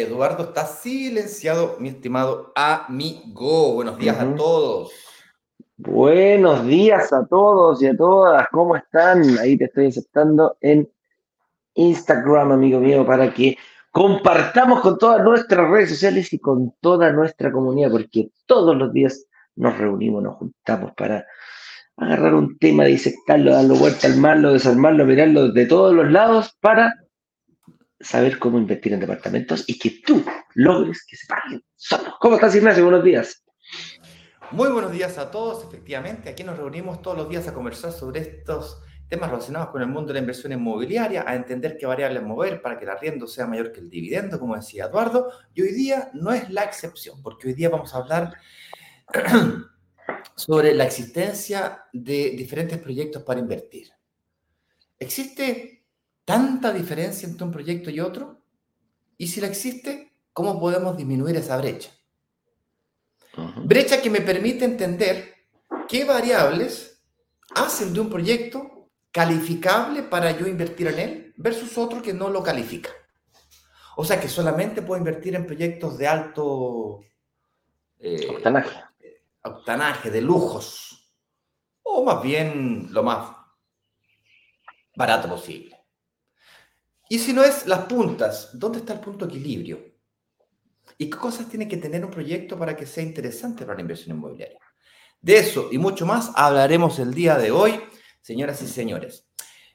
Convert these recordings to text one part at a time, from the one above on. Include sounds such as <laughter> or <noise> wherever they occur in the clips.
Eduardo está silenciado, mi estimado amigo. Buenos días a todos. Buenos días a todos y a todas. ¿Cómo están? Ahí te estoy aceptando en Instagram, amigo mío, para que compartamos con todas nuestras redes sociales y con toda nuestra comunidad, porque todos los días nos reunimos, nos juntamos para agarrar un tema, disectarlo, darlo vuelta, armarlo, desarmarlo, mirarlo de todos los lados para saber cómo invertir en departamentos y que tú logres que se paguen solos. ¿Cómo estás, Ignacio? Buenos días. Muy buenos días a todos. Efectivamente, aquí nos reunimos todos los días a conversar sobre estos temas relacionados con el mundo de la inversión inmobiliaria, a entender qué variables mover para que el arriendo sea mayor que el dividendo, como decía Eduardo. Y hoy día no es la excepción, porque hoy día vamos a hablar <clears throat> sobre la existencia de diferentes proyectos para invertir. ¿Existe tanta diferencia entre un proyecto y otro? Y si la existe, ¿cómo podemos disminuir esa brecha? Brecha que me permite entender qué variables hacen de un proyecto calificable para yo invertir en él versus otro que no lo califica. O sea que solamente puedo invertir en proyectos de alto eh, octanaje, de lujos, o más bien lo más barato posible. Y si no es las puntas, ¿dónde está el punto de equilibrio? ¿Y qué cosas tiene que tener un proyecto para que sea interesante para la inversión inmobiliaria? De eso y mucho más hablaremos el día de hoy, señoras y señores.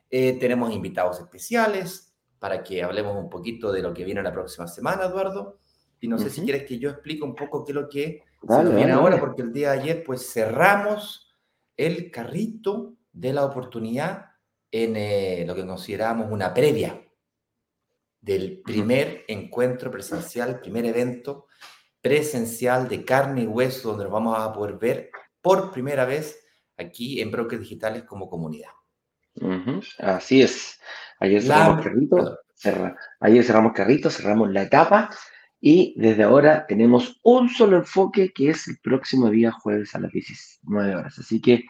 Eh, tenemos invitados especiales para que hablemos un poquito de lo que viene la próxima semana, Eduardo. Y no sé si quieres que yo explique un poco qué es lo que se viene ahora, porque el día de ayer pues cerramos el carrito de la oportunidad en eh, lo que consideramos una previa del primer encuentro presencial, primer evento presencial de carne y hueso, donde nos vamos a poder ver por primera vez aquí en Brokers Digitales como comunidad. Así es. Ayer cerramos carrito, ayer cerramos carrito, cerramos la etapa y desde ahora tenemos un solo enfoque que es el próximo día jueves a las 19 horas. Así que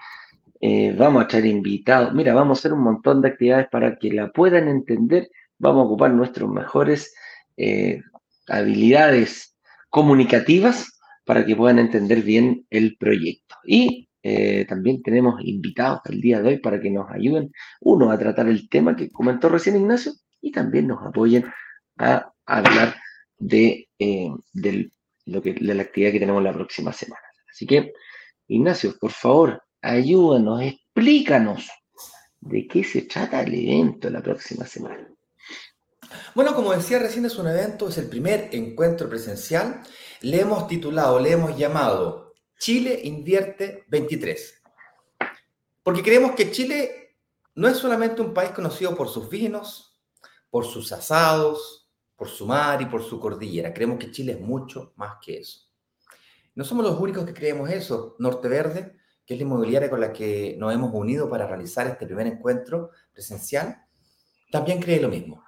eh, vamos a echar invitados. Mira, vamos a hacer un montón de actividades para que la puedan entender. Vamos a ocupar nuestras mejores eh, habilidades comunicativas para que puedan entender bien el proyecto. Y eh, también tenemos invitados el día de hoy para que nos ayuden, uno, a tratar el tema que comentó recién Ignacio y también nos apoyen a hablar de, eh, lo que, de la actividad que tenemos la próxima semana. Así que, Ignacio, por favor, ayúdanos, explícanos de qué se trata el evento la próxima semana. Bueno, como decía recién, es un evento, es el primer encuentro presencial. Le hemos titulado, le hemos llamado Chile Invierte 23. Porque creemos que Chile no es solamente un país conocido por sus vinos, por sus asados, por su mar y por su cordillera. Creemos que Chile es mucho más que eso. No somos los únicos que creemos eso. Norte Verde, que es la inmobiliaria con la que nos hemos unido para realizar este primer encuentro presencial, también cree lo mismo.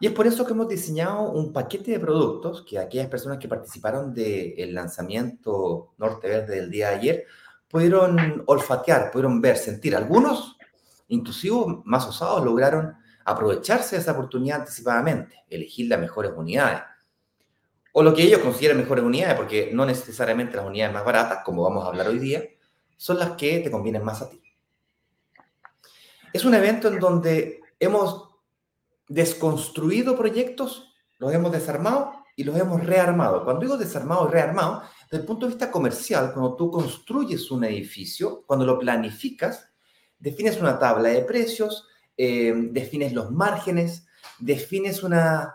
Y es por eso que hemos diseñado un paquete de productos que aquellas personas que participaron del lanzamiento Norte Verde del día de ayer pudieron olfatear, pudieron ver, sentir. Algunos, inclusive más osados, lograron aprovecharse de esa oportunidad anticipadamente, elegir las mejores unidades. O lo que ellos consideran mejores unidades, porque no necesariamente las unidades más baratas, como vamos a hablar hoy día, son las que te convienen más a ti. Es un evento en donde hemos desconstruido proyectos, los hemos desarmado y los hemos rearmado. Cuando digo desarmado y rearmado, desde el punto de vista comercial, cuando tú construyes un edificio, cuando lo planificas, defines una tabla de precios, eh, defines los márgenes, defines una,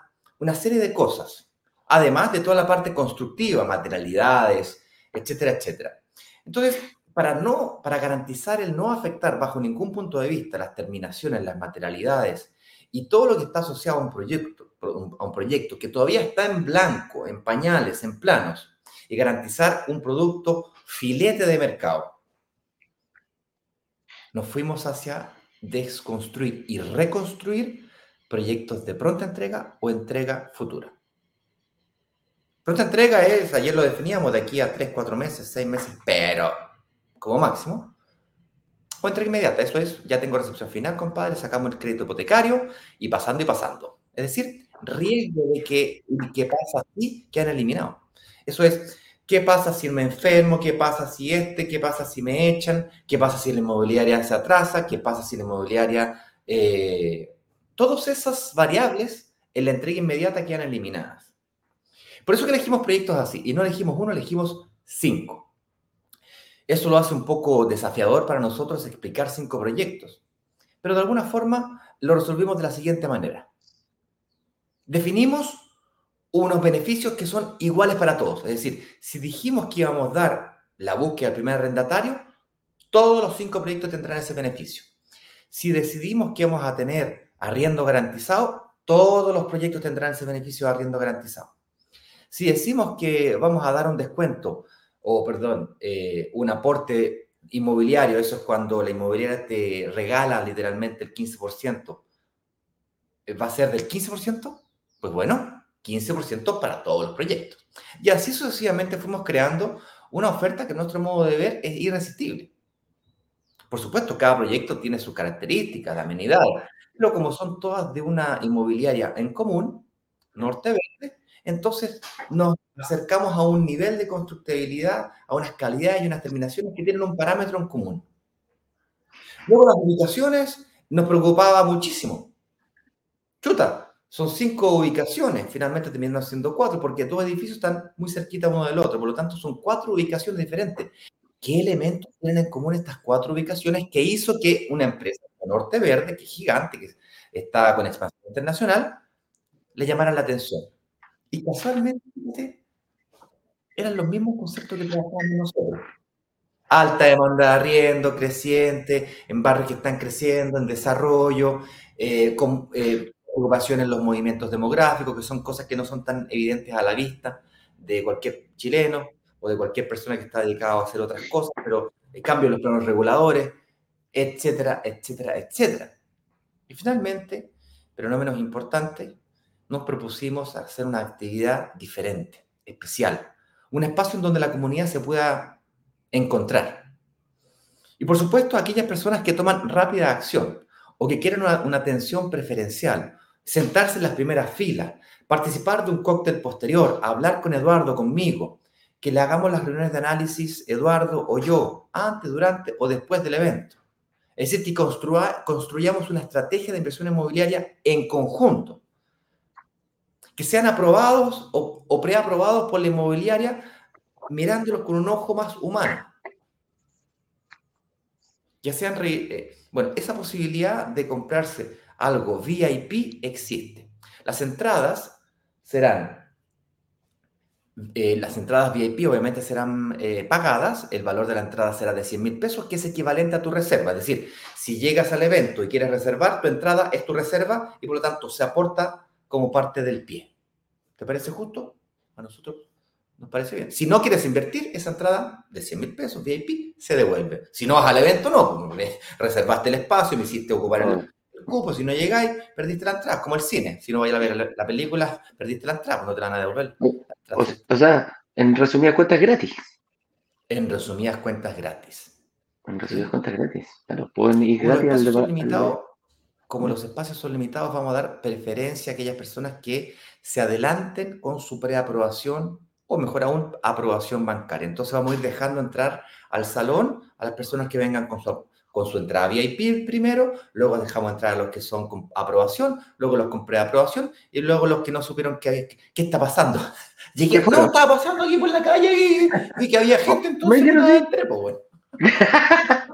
serie de cosas, además de toda la parte constructiva, materialidades, etcétera, etcétera. Entonces, para, no, para garantizar el no afectar bajo ningún punto de vista las terminaciones, las materialidades y todo lo que está asociado a un proyecto, a un proyecto que todavía está en blanco, en pañales, en planos, y garantizar un producto filete de mercado. Nos fuimos hacia desconstruir y reconstruir proyectos de pronta entrega o entrega futura. Pronta entrega es, ayer lo definíamos, de aquí a 3, 4 meses, 6 meses, pero como máximo. O entrega inmediata, eso es, ya tengo recepción final, compadre, sacamos el crédito hipotecario y pasando y pasando. Es decir, riesgo de que, que pasa así, que han eliminado. Eso es, ¿qué pasa si me enfermo? ¿Qué pasa si este? ¿Qué pasa si me echan? ¿Qué pasa si la inmobiliaria se atrasa? ¿Qué pasa si la inmobiliaria... Eh, todas esas variables en la entrega inmediata quedan eliminadas. Por eso que elegimos proyectos así, y no elegimos uno, elegimos cinco. Eso lo hace un poco desafiador para nosotros explicar cinco proyectos, pero de alguna forma lo resolvimos de la siguiente manera. Definimos unos beneficios que son iguales para todos. Es decir, si dijimos que íbamos a dar la búsqueda al primer arrendatario, todos los cinco proyectos tendrán ese beneficio. Si decidimos que vamos a tener arriendo garantizado, todos los proyectos tendrán ese beneficio de arriendo garantizado. Si decimos que vamos a dar un descuento, o perdón, eh, un aporte inmobiliario, eso es cuando la inmobiliaria te regala literalmente el 15%, ¿va a ser del 15%? Pues bueno, 15% para todos los proyectos. Y así sucesivamente fuimos creando una oferta que nuestro modo de ver es irresistible. Por supuesto, cada proyecto tiene sus características, de amenidad, pero como son todas de una inmobiliaria en común, Norte Verde, entonces nos acercamos a un nivel de constructibilidad, a unas calidades y unas terminaciones que tienen un parámetro en común. Luego las ubicaciones nos preocupaba muchísimo. Chuta, son cinco ubicaciones, finalmente terminan siendo cuatro, porque dos edificios están muy cerquita uno del otro, por lo tanto son cuatro ubicaciones diferentes. ¿Qué elementos tienen en común estas cuatro ubicaciones que hizo que una empresa Norte Verde, que es gigante, que está con expansión internacional, le llamara la atención? Y casualmente eran los mismos conceptos que trabajábamos nosotros. Alta demanda de arriendo, creciente, en barrios que están creciendo, en desarrollo, eh, con, eh, preocupación en los movimientos demográficos, que son cosas que no son tan evidentes a la vista de cualquier chileno o de cualquier persona que está dedicado a hacer otras cosas, pero el cambio en los planos reguladores, etcétera, etcétera, etcétera. Y finalmente, pero no menos importante, nos propusimos hacer una actividad diferente, especial, un espacio en donde la comunidad se pueda encontrar. Y por supuesto, aquellas personas que toman rápida acción o que quieren una, atención preferencial sentarse en las primeras filas, participar de un cóctel posterior, hablar con Eduardo, conmigo, que le hagamos las reuniones de análisis, Eduardo o yo, antes, durante o después del evento. Es decir, que construyamos una estrategia de inversión inmobiliaria en conjunto, que sean aprobados o, preaprobados por la inmobiliaria mirándolos con un ojo más humano. Que sean, eh, bueno, esa posibilidad de comprarse algo VIP existe. Las entradas serán, eh, las entradas VIP obviamente serán eh, pagadas, el valor de la entrada será de 100 mil pesos, que es equivalente a tu reserva. Es decir, si llegas al evento y quieres reservar, tu entrada es tu reserva y por lo tanto se aporta como parte del pie. ¿Te parece justo? A nosotros nos parece bien. Si no quieres invertir, esa entrada de 100 mil pesos VIP se devuelve. Si no vas al evento, no, reservaste el espacio, me hiciste ocupar el, cupo, si no llegáis, perdiste la entrada, como el cine. Si no vais a ver la, película, perdiste la entrada, no te la van a devolver. O, sea, en resumidas cuentas gratis. En resumidas cuentas gratis. En resumidas cuentas gratis. Claro, pueden ir gratis al, Como los espacios son limitados, vamos a dar preferencia a aquellas personas que se adelanten con su preaprobación o mejor aún, aprobación bancaria. Entonces vamos a ir dejando entrar al salón a las personas que vengan con su con su entrada VIP primero, luego dejamos entrar a los que son con aprobación, luego los con preaprobación y luego los que no supieron qué, qué está pasando. <laughs> Llegué, no, estaba pasando aquí por la calle y, y que había <laughs> gente, entonces no entré, pues bueno. <laughs>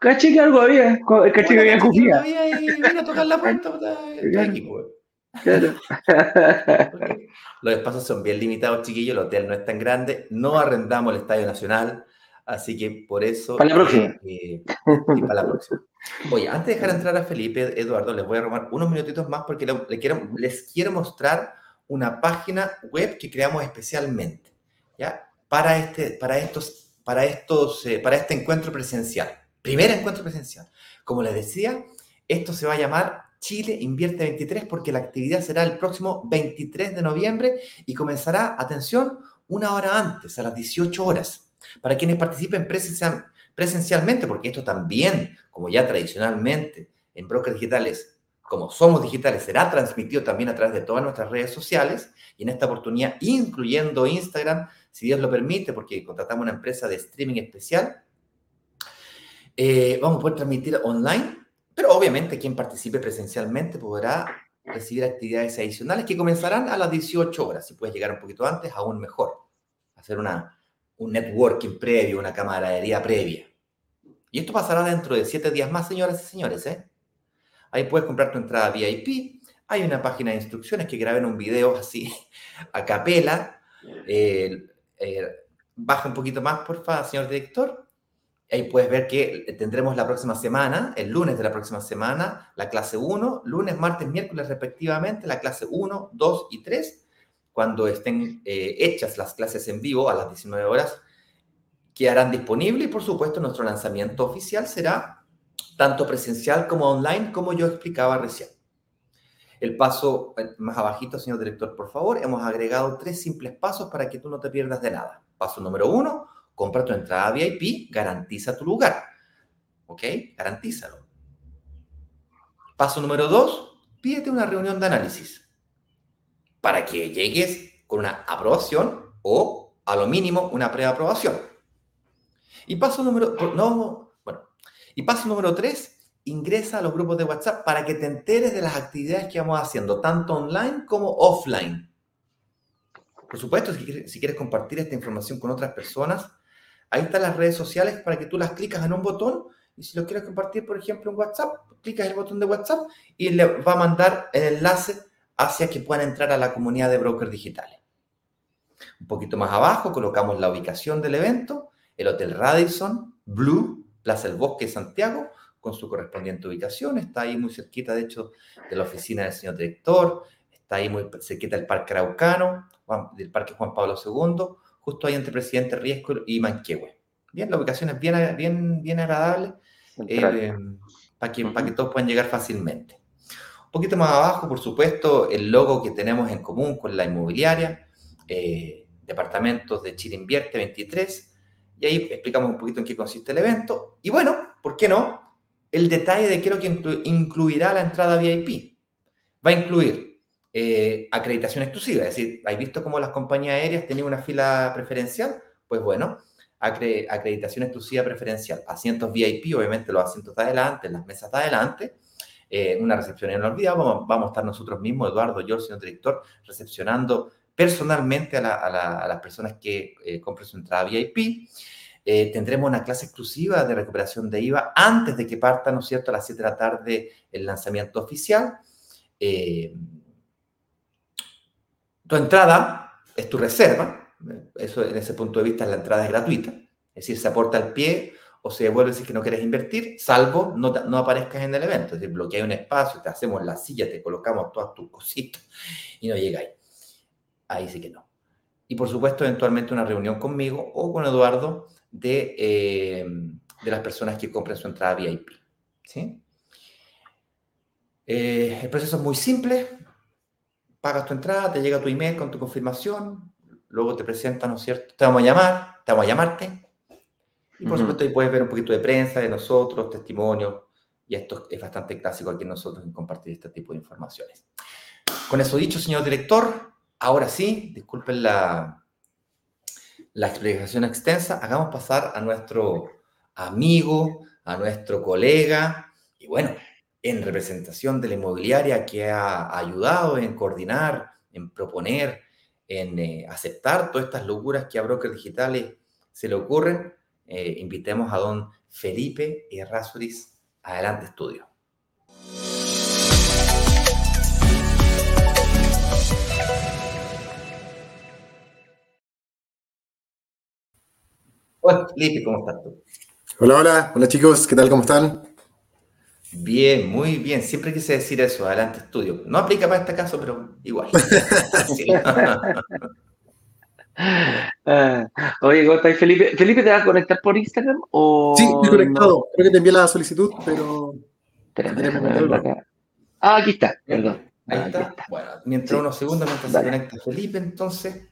Caché que algo había, caché que había cupía. había y vino a tocar la puerta, <laughs> aquí, pues. Claro. <laughs> Los espacios son bien limitados, chiquillos. El hotel no es tan grande. No arrendamos el Estadio Nacional. Así que por eso... Para la próxima. Eh, para la próxima. Oye, antes de dejar entrar a Felipe, Eduardo, les voy a robar unos minutitos más porque quiero, les quiero mostrar una página web que creamos especialmente, ¿ya? Para, este, para, estos, para, estos, eh, para este encuentro presencial. Primer encuentro presencial. Como les decía, esto se va a llamar Chile Invierte 23 porque la actividad será el próximo 23 de noviembre y comenzará, atención, una hora antes, a las 18 horas. Para quienes participen presencialmente, porque esto también, como ya tradicionalmente en brokers digitales, como somos digitales, será transmitido también a través de todas nuestras redes sociales y en esta oportunidad, incluyendo Instagram, si Dios lo permite, porque contratamos una empresa de streaming especial, eh, vamos a poder transmitir online, pero obviamente quien participe presencialmente podrá recibir actividades adicionales que comenzarán a las 18 horas. Si puedes llegar un poquito antes, aún mejor. Hacer una, un networking previo, una camaradería previa. Y esto pasará dentro de siete días más, señoras y señores. ¿eh? Ahí puedes comprar tu entrada VIP. Hay una página de instrucciones que graben un video así <laughs> a capela. Eh, baja un poquito más, por favor, señor director. Ahí puedes ver que tendremos la próxima semana, el lunes de la próxima semana, la clase 1, lunes, martes, miércoles respectivamente, la clase 1, 2 y 3, cuando estén eh, hechas las clases en vivo a las 19 horas, quedarán disponibles y por supuesto nuestro lanzamiento oficial será tanto presencial como online, como yo explicaba recién. El paso eh, más abajito, señor director, por favor, hemos agregado tres simples pasos para que tú no te pierdas de nada. Paso número uno, compra tu entrada VIP, garantiza tu lugar. ¿Ok? Garantízalo. Paso número dos, pídete una reunión de análisis para que llegues con una aprobación o, a lo mínimo, una preaprobación. Y paso número, no, bueno, y paso número tres, ingresa a los grupos de WhatsApp para que te enteres de las actividades que vamos haciendo, tanto online como offline. Por supuesto, si quieres compartir esta información con otras personas, Ahí están las redes sociales para que tú las clicas en un botón y si lo quieres compartir, por ejemplo, en WhatsApp, clicas el botón de WhatsApp y le va a mandar el enlace hacia que puedan entrar a la comunidad de brokers digitales. Un poquito más abajo colocamos la ubicación del evento, el Hotel Radisson Blue, Plaza del Bosque, Santiago, con su correspondiente ubicación. Está ahí muy cerquita, de hecho, de la oficina del señor director. Está ahí muy cerquita del Parque Araucano, del Parque Juan Pablo II justo ahí entre Presidente Riesco y Manquehue. Bien, la ubicación es bien, bien, bien agradable eh, para, que, para que todos puedan llegar fácilmente. Un poquito más abajo, por supuesto, el logo que tenemos en común con la inmobiliaria, eh, Departamentos de Chile Invierte 23, y ahí explicamos un poquito en qué consiste el evento. Y bueno, ¿por qué no? El detalle de qué es lo que incluirá la entrada VIP. Va a incluir eh, acreditación exclusiva. Es decir, ¿hay visto cómo las compañías aéreas tenían una fila preferencial? Pues bueno, acreditación exclusiva preferencial. Asientos VIP, obviamente los asientos de adelante, las mesas de adelante. Eh, una recepción inolvidable. Vamos, vamos a estar nosotros mismos, Eduardo, yo, señor director, recepcionando personalmente a, las personas que eh, compren su entrada VIP. tendremos una clase exclusiva de recuperación de IVA antes de que parta, ¿no es cierto?, a las 7 de la tarde el lanzamiento oficial. Tu entrada es tu reserva, eso en ese punto de vista la entrada es gratuita, es decir, se aporta al pie o se devuelve si es que no quieres invertir, salvo no, no aparezcas en el evento, es decir, bloquea un espacio, te hacemos la silla, te colocamos todas tus cositas y no llega ahí. Ahí sí que no. Y por supuesto, eventualmente una reunión conmigo o con Eduardo de, eh, de las personas que compren su entrada VIP. ¿sí? Eh, el proceso es muy simple, pagas tu entrada, te llega tu email con tu confirmación, luego te presentan, ¿no es cierto? Te vamos a llamar, te vamos a llamarte. Y por supuesto ahí puedes ver un poquito de prensa de nosotros, testimonios, y esto es bastante clásico aquí nosotros en compartir este tipo de informaciones. Con eso dicho, señor director, ahora sí, disculpen la, la explicación extensa, hagamos pasar a nuestro amigo, a nuestro colega, y bueno, en representación de la inmobiliaria que ha ayudado en coordinar, en proponer, en eh, aceptar todas estas locuras que a brokers digitales se le ocurren, eh, invitemos a don Felipe Errázuriz. Adelante, estudio. Hola, Felipe, ¿cómo estás tú? Hola, hola, hola chicos, ¿qué tal? ¿Cómo están? Bien, muy bien. Siempre quise decir eso, adelante estudio. No aplica para este caso, pero igual. <laughs> <laughs> Ah, oye, ¿cómo estás, Felipe? ¿Felipe te va a conectar por Instagram? O sí, estoy conectado. Creo que te envié la solicitud, pero. Ah, aquí está, perdón. Ahí ah, está. Bueno, mientras unos segundos, mientras se conecta Felipe, entonces.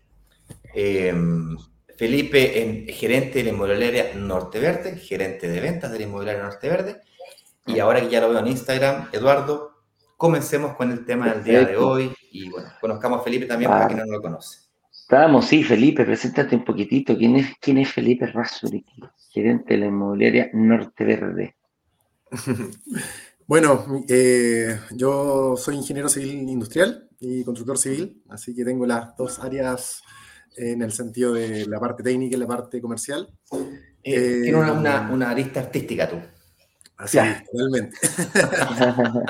Em, Felipe, en, gerente de la inmobiliaria Norte Verde, gerente de ventas de la inmobiliaria Norte Verde. Y ahora que ya lo veo en Instagram, Eduardo, comencemos con el tema del día de hoy. Y bueno, conozcamos a Felipe también para quien no lo conoce. Estábamos, sí, Felipe, preséntate un poquitito. ¿Quién es, quién es Felipe Rasuriki, gerente de la inmobiliaria Norte Verde? <laughs> bueno, eh, yo soy ingeniero civil industrial y constructor civil, así que tengo las dos áreas en el sentido de la parte técnica y la parte comercial. Eh, Tiene una, una, arista artística tú. Así, totalmente. <laughs>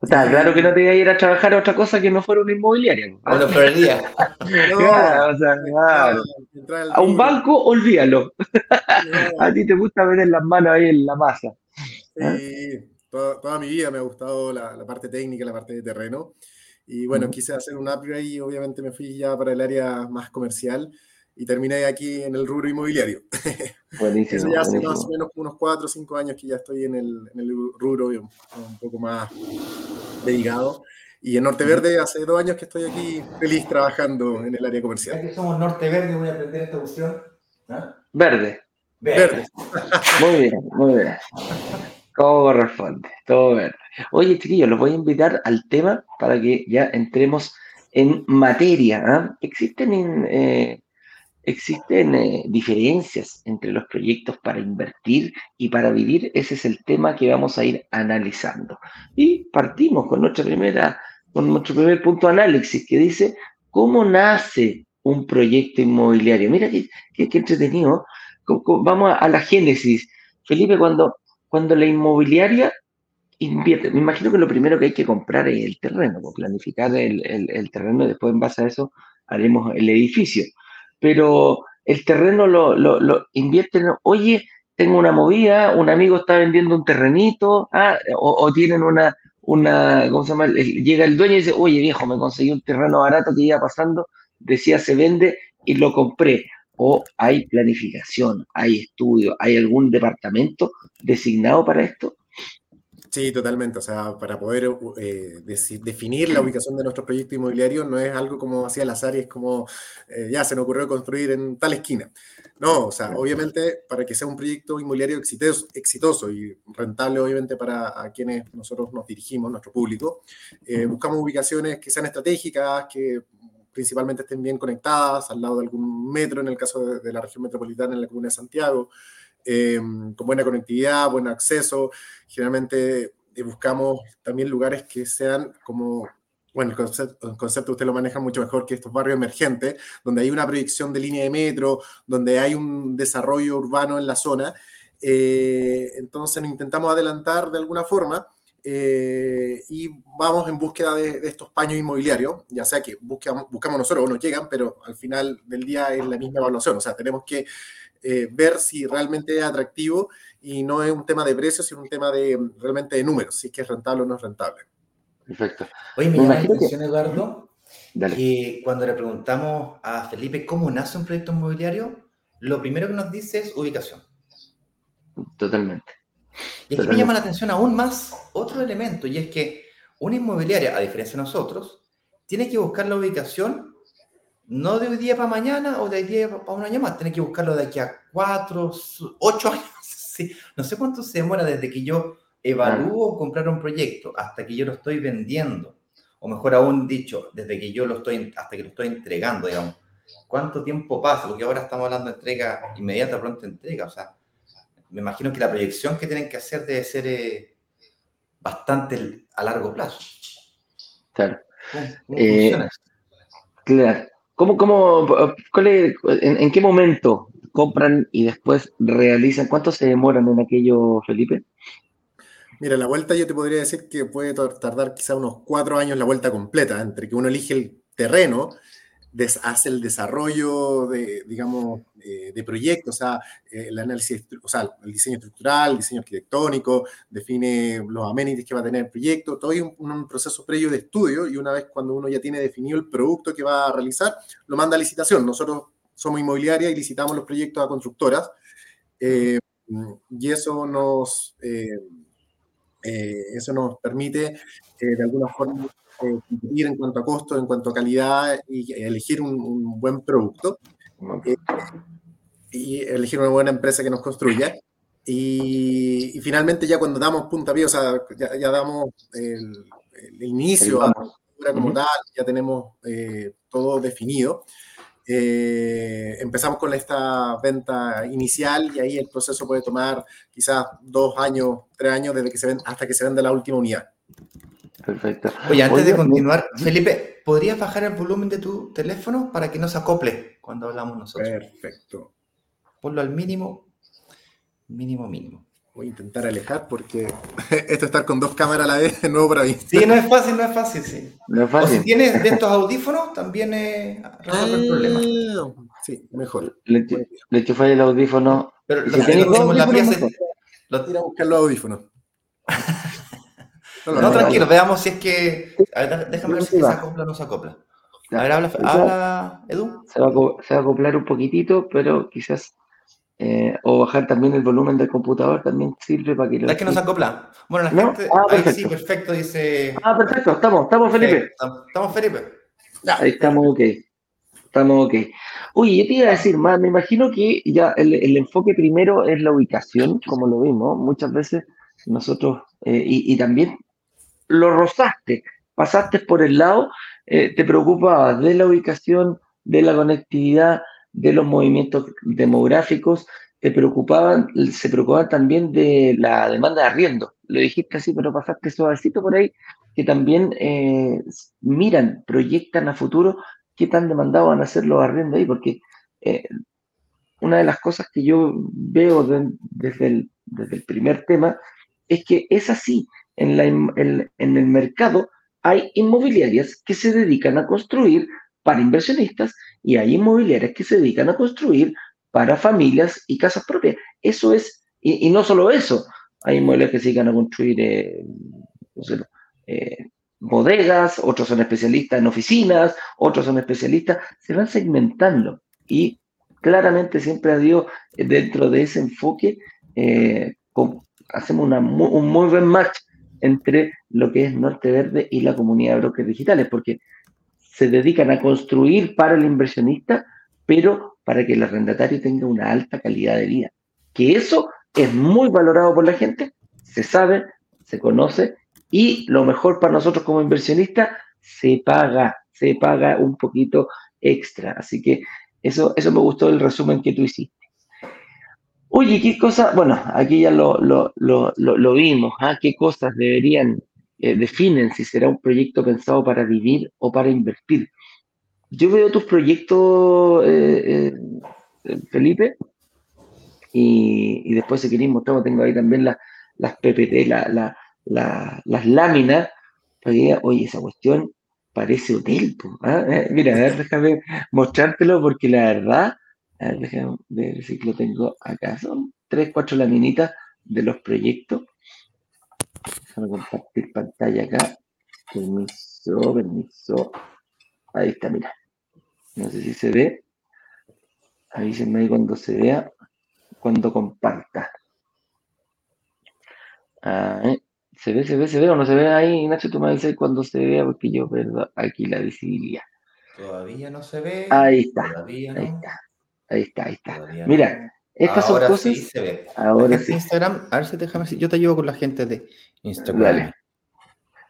O sea, claro que no te iba a ir a trabajar a otra cosa que no fuera una inmobiliaria. A una florería. <laughs> o sea, A un banco, olvídalo. <laughs> a ti te gusta meter las manos ahí en la masa. Sí, toda, mi vida me ha gustado la, parte técnica, la parte de terreno. Y bueno, quise hacer un upgrade y obviamente me fui ya para el área más comercial y terminé aquí en el rubro inmobiliario. <laughs> Buenísimo. Eso ya hace más o menos unos 4 o 5 años que ya estoy en el, en el rubro un, un poco más dedicado. Y en Norte Verde hace dos años que estoy aquí feliz trabajando en el área comercial. Ya que somos Norte Verde, voy a aprender esta cuestión. Verde. Verde. <laughs> Muy bien, muy bien. ¿Cómo corresponde? Todo verde. Oye, chiquillos, los voy a invitar al tema para que ya entremos en materia. ¿ah? Existen eh, Existen eh, diferencias entre los proyectos para invertir y para vivir. Ese es el tema que vamos a ir analizando. Y partimos con nuestra primera, con nuestro primer punto análisis que dice cómo nace un proyecto inmobiliario. Mira qué, entretenido. Vamos a la génesis. Felipe, cuando, cuando la inmobiliaria invierte, me imagino que lo primero que hay que comprar es el terreno, planificar el, el, el terreno y después en base a eso haremos el edificio pero el terreno lo, lo, lo invierten, oye, tengo una movida, un amigo está vendiendo un terrenito, ah, o, tienen una, una, ¿cómo se llama? Llega el dueño y dice, oye viejo, me conseguí un terreno barato que iba pasando, decía se vende y lo compré. O hay planificación, hay estudio, hay algún departamento designado para esto. Sí, totalmente. O sea, para poder eh, definir la <clears throat> ubicación de nuestro proyecto inmobiliario no es algo como hacía las áreas, como eh, ya se nos ocurrió construir en tal esquina. No, o sea, obviamente para que sea un proyecto inmobiliario exitoso, exitoso y rentable, obviamente para a quienes nosotros nos dirigimos, nuestro público, eh, buscamos ubicaciones que sean estratégicas, que principalmente estén bien conectadas al lado de algún metro, en el caso de, de la región metropolitana, en la comuna de Santiago. Em, con buena conectividad, buen acceso. Generalmente eh, buscamos también lugares que sean como, bueno, el concepto, usted lo maneja mucho mejor que estos barrios emergentes, donde hay una proyección de línea de metro, donde hay un desarrollo urbano en la zona. Eh, entonces intentamos adelantar de alguna forma. Eh, y vamos en búsqueda de, estos paños inmobiliarios, ya sea que buscamos, buscamos nosotros o nos llegan, pero al final del día es la misma evaluación, o sea, tenemos que eh, ver si realmente es atractivo y no es un tema de precios, sino un tema de realmente de números, si es que es rentable o no es rentable. Perfecto. Oye, me llama la atención, Eduardo, que cuando le preguntamos a Felipe cómo nace un proyecto inmobiliario, lo primero que nos dice es ubicación. Totalmente. Y aquí me llama la atención aún más otro elemento, y es que una inmobiliaria, a diferencia de nosotros, tiene que buscar la ubicación no de hoy día para mañana o de hoy día para un año más, tenés que buscarlo de aquí a cuatro, ocho <laughs> años. No sé cuánto se demora desde que yo evalúo comprar un proyecto hasta que yo lo estoy vendiendo. O mejor aún dicho, desde que yo lo estoy, hasta que lo estoy entregando, digamos. ¿Cuánto tiempo pasa? Porque ahora estamos hablando de entrega inmediata, pronto entrega. O sea, me imagino que la proyección que tienen que hacer debe ser eh, bastante a largo plazo. Claro. Eh, claro. ¿Cómo, cómo, en, qué momento compran y después realizan? ¿Cuánto se demoran en aquello, Felipe? Mira, la vuelta yo te podría decir que puede tardar quizá unos cuatro años la vuelta completa, entre que uno elige el terreno, hace el desarrollo de, digamos, eh, de proyectos, o sea, eh, el análisis, o sea, el diseño estructural, el diseño arquitectónico, define los amenities que va a tener el proyecto, todo es un, proceso previo de estudio y una vez cuando uno ya tiene definido el producto que va a realizar, lo manda a licitación. Nosotros somos inmobiliaria y licitamos los proyectos a constructoras eh, y eso nos, eso nos permite de alguna forma competir en cuanto a costo, en cuanto a calidad y elegir un, buen producto. Eh, y elegir una buena empresa que nos construya. Y, finalmente ya cuando damos punta pie, o sea, ya, damos el, inicio a la como tal, ya tenemos eh, todo definido. Eh, empezamos con esta venta inicial y ahí el proceso puede tomar quizás dos años, tres años desde que se ven, hasta que se venda la última unidad. Perfecto. Oye, antes de continuar, Felipe, ¿podrías bajar el volumen de tu teléfono para que no se acople cuando hablamos nosotros? Perfecto. Ponlo al mínimo, mínimo, mínimo. Voy a intentar alejar porque <laughs> esto estar con dos cámaras a la vez <laughs> es nuevo para mí. Sí, no es fácil, no es fácil, sí. No es fácil. O si tienes de estos audífonos, también eh, resuelve el problema. Ah, sí, mejor. Le, le enchufé el audífono. Pero lo que tenemos la pieza... Lo tira a buscar los audífonos. <laughs> No, tranquilo, veamos si es que. A ver, déjame ver si se acopla o no se acopla. A ver, habla, habla Edu. Se va, a, acoplar un poquitito, pero quizás. Eh, o bajar también el volumen del computador también sirve para que lo. ¿Es que no se acopla? Bueno, la gente. Ah, ahí sí, perfecto, dice. Ah, perfecto, estamos, estamos, Felipe. Estamos, Felipe. Ahí estamos, ok. Estamos ok. Oye, yo te iba a decir más, me imagino que ya el, el enfoque primero es la ubicación, como lo vimos. Muchas veces nosotros, eh, y, y, también lo rozaste, pasaste por el lado, eh, te preocupabas de la ubicación, de la conectividad, de los movimientos demográficos, te preocupaban, se preocupaban también de la demanda de arriendo. Lo dijiste así, pero pasaste suavecito por ahí, que también eh, miran, proyectan a futuro qué tan demandados van a ser los arriendos ahí, porque eh, una de las cosas que yo veo desde, el, desde el primer tema es que es así, en, el mercado hay inmobiliarias que se dedican a construir para inversionistas y hay inmobiliarias que se dedican a construir para familias y casas propias. Eso es, y, no solo eso, hay inmobiliarias que se dedican a construir eh, eh, bodegas, otros son especialistas en oficinas, otros son especialistas, se van segmentando y claramente siempre ha habido dentro de ese enfoque, eh, hacemos un muy buen match entre lo que es Norte Verde y la comunidad de brokers digitales, porque se dedican a construir para el inversionista, pero para que el arrendatario tenga una alta calidad de vida. Que eso es muy valorado por la gente, se sabe, se conoce, y lo mejor para nosotros como inversionistas, se paga, se paga un poquito extra. Así que eso, eso me gustó el resumen que tú hiciste. Oye, ¿qué cosas? Bueno, aquí ya lo, lo, vimos, ¿ah? ¿Qué cosas deberían, eh, definen si será un proyecto pensado para vivir o para invertir? Yo veo tus proyectos, eh, eh, Felipe, y, después si queréis mostramos, tengo ahí también las PPT, las láminas, oye, esa cuestión parece hotel. ¿ah? Mira, a ver, déjame mostrártelo porque la verdad a ver, déjame ver si lo tengo acá. Son tres, cuatro laminitas de los proyectos. Déjame compartir pantalla acá. Permiso, permiso. Ahí está, mira. No sé si se ve. Avísenme ahí cuando se vea, cuando comparta. ¿Se ve, se ve, se ve o no se ve ahí? Nacho, tú me dices cuando se vea porque yo perdo aquí la visibilidad. Todavía no se ve. Ahí está. Ahí está. Ahí está, ahí está. Mira, estas son cosas. Sí se ve. Ahora sí. Instagram, a ver si déjame yo te ayudo con la gente de Instagram.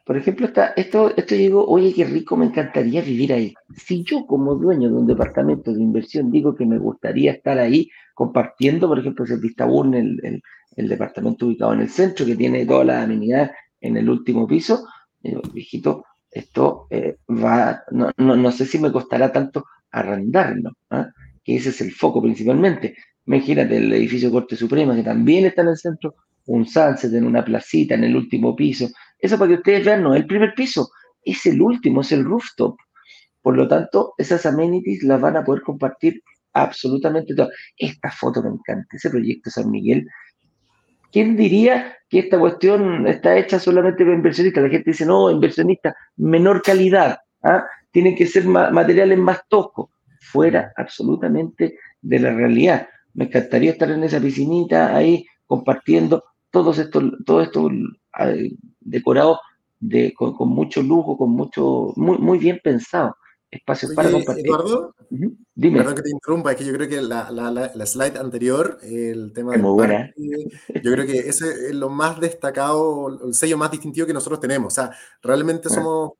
Por ejemplo, está, esto, esto llegó, oye, qué rico, me encantaría vivir ahí. Si yo como dueño de un departamento de inversión digo que me gustaría estar ahí compartiendo, por ejemplo, el Vistabun, el, el, departamento ubicado en el centro, que tiene toda la amenidad en el último piso, digo, viejito, esto eh, va, no, no, no, sé si me costará tanto arrendarlo. ¿ah? Que ese es el foco principalmente. Imagínate el edificio Corte Suprema, que también está en el centro, un sunset en una placita, en el último piso. Eso para que ustedes vean, no es el primer piso, es el último, es el rooftop. Por lo tanto, esas amenities las van a poder compartir absolutamente todas. Esta foto me encanta, ese proyecto San Miguel. ¿Quién diría que esta cuestión está hecha solamente para inversionistas? La gente dice, no, inversionistas, menor calidad, ¿ah? tienen que ser materiales más toscos. Fuera absolutamente de la realidad. Me encantaría estar en esa piscinita ahí compartiendo todos estos, todo esto decorados de, con, mucho lujo, con mucho, muy, muy bien pensado. Espacios para compartir. Eduardo, dime. Perdón que te interrumpa, es que yo creo que la, la, la, slide anterior, el tema de muy buena. yo creo que ese es lo más destacado, el sello más distintivo que nosotros tenemos. O sea, realmente somos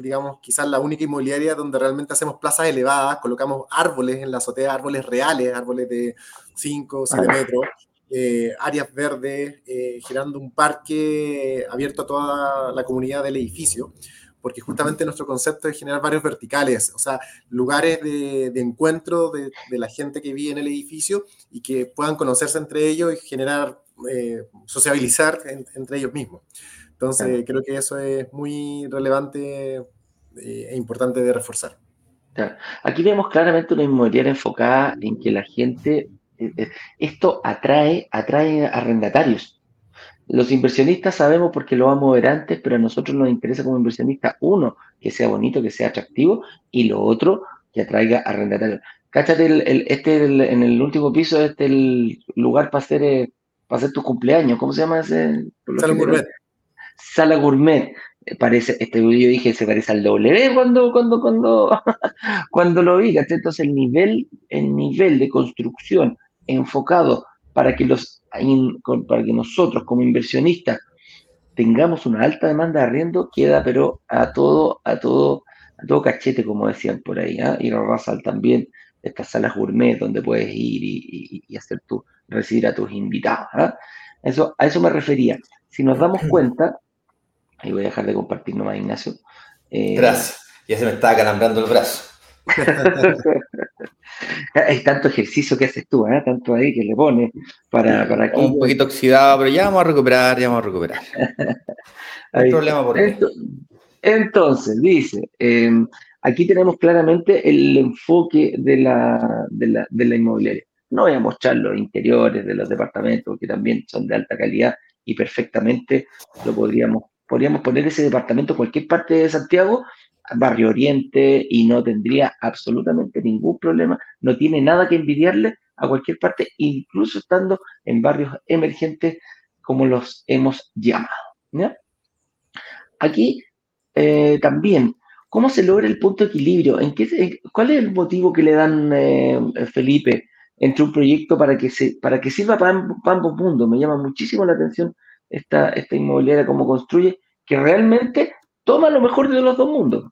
digamos, quizás la única inmobiliaria donde realmente hacemos plazas elevadas, colocamos árboles en la azotea, árboles reales, árboles de 5 o 7 metros, eh, áreas verdes, eh, girando un parque abierto a toda la comunidad del edificio, porque justamente nuestro concepto es generar varios verticales, o sea, lugares de, encuentro de, la gente que vive en el edificio y que puedan conocerse entre ellos y generar, eh, sociabilizar entre ellos mismos. Entonces, creo que eso es muy relevante e importante de reforzar. Aquí vemos claramente una inmobiliaria enfocada en que la gente eh, eh, esto atrae, atrae arrendatarios. Los inversionistas sabemos porque lo vamos a ver antes, pero a nosotros nos interesa como inversionista, uno, que sea bonito, que sea atractivo, y lo otro, que atraiga arrendatarios. Cáchate, el, este en el último piso, este es el lugar para hacer, eh, para hacer tu cumpleaños. ¿Cómo se llama ese? Gourmet. Sala Gourmet. Parece, este yo dije, se parece al W cuando, cuando, cuando, <laughs> cuando lo vi. Entonces el nivel, el nivel de construcción enfocado para que, los, para que nosotros como inversionistas tengamos una alta demanda de arriendo, queda pero a todo, a todo, a todo cachete, como decían por ahí, ¿eh? a Rasal también, estas salas gourmet donde puedes ir y, hacer tu, recibir a tus invitados. ¿ah? Eso, a eso me refería. Si nos damos cuenta, ahí voy a dejar de compartir nomás, Ignacio. Eh, Gracias, ya se me estaba calambrando el brazo. <laughs> Hay tanto ejercicio que haces tú, ¿eh? tanto ahí que le pones para, para Un poquito oxidado, pero ya vamos a recuperar, ya vamos a recuperar. <laughs> No hay problema por eso. Entonces, dice, em, aquí tenemos claramente el enfoque de la, de la, de la inmobiliaria. No voy a mostrar los interiores de los departamentos, que también son de alta calidad y perfectamente lo podríamos, podríamos poner ese departamento en cualquier parte de Santiago Barrio Oriente y no tendría absolutamente ningún problema, no tiene nada que envidiarle a cualquier parte, incluso estando en barrios emergentes como los hemos llamado. Aquí eh, también, ¿cómo se logra el punto de equilibrio? ¿En qué, ¿Cuál es el motivo que le dan, eh, Felipe, entre un proyecto para que, se, para que sirva para, ambos mundos? Me llama muchísimo la atención esta, esta inmobiliaria, cómo construye, que realmente toma lo mejor de los dos mundos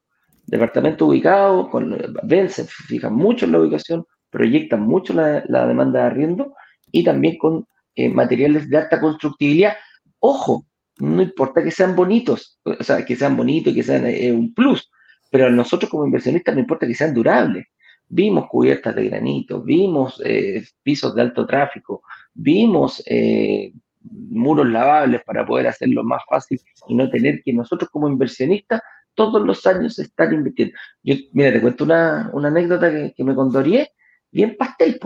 departamento ubicado, con, ven, se fijan mucho en la ubicación, proyectan mucho la, demanda de arriendo y también con eh, materiales de alta constructibilidad. Ojo, no importa que sean bonitos, o sea, que sean bonitos y que sean eh, un plus, pero a nosotros como inversionistas no importa que sean durables. Vimos cubiertas de granito, vimos eh, pisos de alto tráfico, vimos muros lavables para poder hacerlo más fácil y no tener que nosotros como inversionistas todos los años están invirtiendo. Yo, mira, te cuento una, anécdota que, me condoríe bien pastel,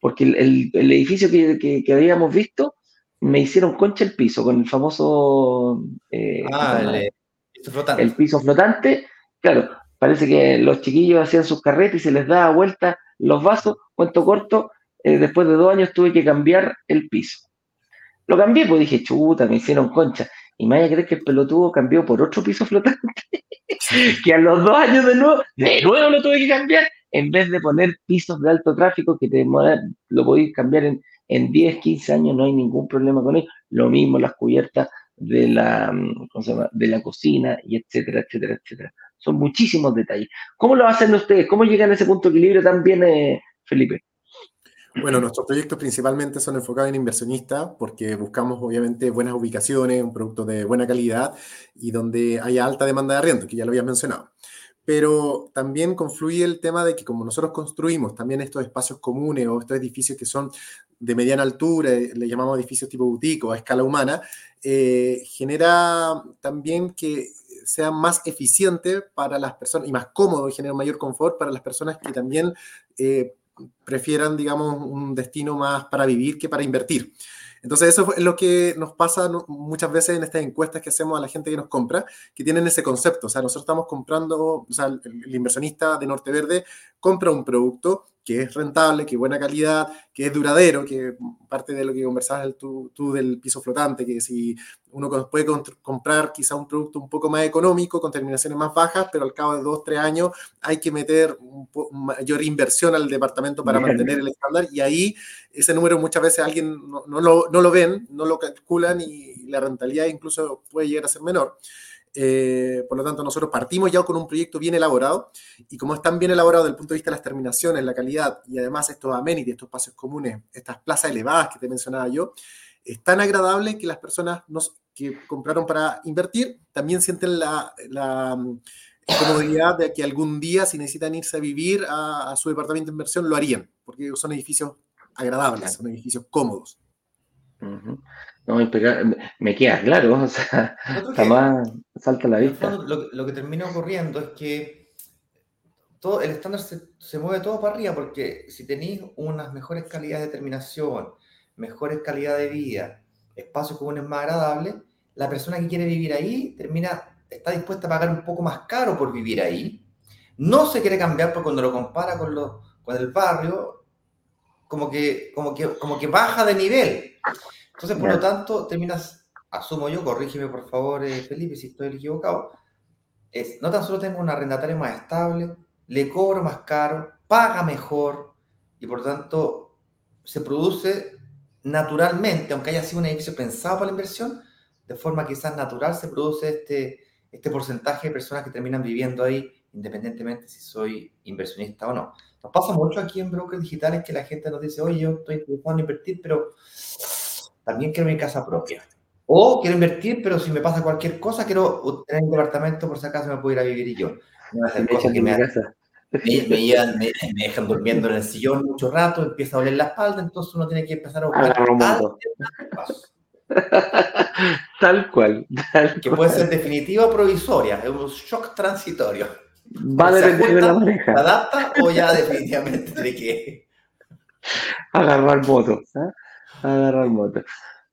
porque el, edificio que, habíamos visto me hicieron concha el piso con el famoso eh, ah, el, piso flotante. el piso flotante. Claro, parece que los chiquillos hacían sus carretas y se les daba vuelta los vasos. Cuento corto, eh, después de dos años tuve que cambiar el piso. Lo cambié, pues dije, chuta, me hicieron concha. Y me vaya a creer que el pelotudo cambió por otro piso flotante, <laughs> que a los dos años de nuevo, de nuevo lo tuve que cambiar, en vez de poner pisos de alto tráfico que te lo podéis cambiar en, en 10, 15 años, no hay ningún problema con ello. Lo mismo las cubiertas de la, mm, de la cocina, y etcétera, etcétera, etcétera. Son muchísimos detalles. ¿Cómo lo hacen ustedes? ¿Cómo llegan a ese punto de equilibrio también, eh, Felipe? Bueno, nuestros proyectos principalmente son enfocados en inversionistas porque buscamos obviamente buenas ubicaciones, un producto de buena calidad y donde haya alta demanda de arriendo, que ya lo habías mencionado. Pero también confluye el tema de que como nosotros construimos también estos espacios comunes o estos edificios que son de mediana altura, le llamamos edificios tipo boutique o a escala humana, eh, genera también que sea más eficiente para las personas y más cómodo y genera mayor confort para las personas que también eh, prefieran, digamos, un destino más para vivir que para invertir. Entonces eso es lo que nos pasa muchas veces en estas encuestas que hacemos a la gente que nos compra, que tienen ese concepto. O sea, nosotros estamos comprando, o sea, el, inversionista de Norte Verde compra un producto que es rentable, que es buena calidad, que es duradero, que parte de lo que conversabas tú, tú del piso flotante, que si uno puede comprar quizá un producto un poco más económico, con terminaciones más bajas, pero al cabo de dos, tres años hay que meter mayor inversión al departamento para mantener el estándar y ahí ese número muchas veces alguien no, no, lo, no lo ven, no lo calculan y la rentabilidad incluso puede llegar a ser menor. Eh, por lo tanto, nosotros partimos ya con un proyecto bien elaborado y como están bien elaborados desde el punto de vista de las terminaciones, la calidad y además estos amenities, estos espacios comunes, estas plazas elevadas que te mencionaba yo, es tan agradable que las personas nos, que compraron para invertir también sienten la, la mm, comodidad de que algún día, si necesitan irse a vivir a, su departamento de inversión, lo harían, porque son edificios agradables, son edificios cómodos. No, me queda claro, <laughs> o sea, jamás salta la vista. lo, que termina ocurriendo es que todo, el estándar se, mueve todo para arriba, porque si tenéis unas mejores calidades de terminación, mejores calidades de vida, espacios comunes más agradables, la persona que quiere vivir ahí termina, está dispuesta a pagar un poco más caro por vivir ahí, no se quiere cambiar porque cuando lo compara con, lo, con el barrio, como que, como, que, como que baja de nivel. Entonces, por lo tanto, terminas, asumo yo, corrígeme por favor, eh, Felipe, si estoy equivocado, es, no tan solo tengo un arrendatario más estable, le cobro más caro, paga mejor, y por lo tanto se produce naturalmente, aunque haya sido un edificio pensado para la inversión, de forma quizás natural se produce este, este porcentaje de personas que terminan viviendo ahí, independientemente si soy inversionista o no. Nos pasa mucho aquí en brokers digitales que la gente nos dice, oye, yo estoy intentando invertir, pero también quiero mi casa propia. O quiero invertir, pero si me pasa cualquier cosa, quiero tener un departamento por si acaso me puedo ir a vivir y yo. No me, que me, me, dejan durmiendo en el sillón mucho rato, empieza a doler la espalda, entonces uno tiene que empezar a buscar <laughs> tal cual. que puede ser definitiva o provisoria, es un shock transitorio. Va a depender de la pareja. ¿Se adapta o ya definitivamente tiene que <laughs> agarrar moto? ¿eh? Agarrar moto.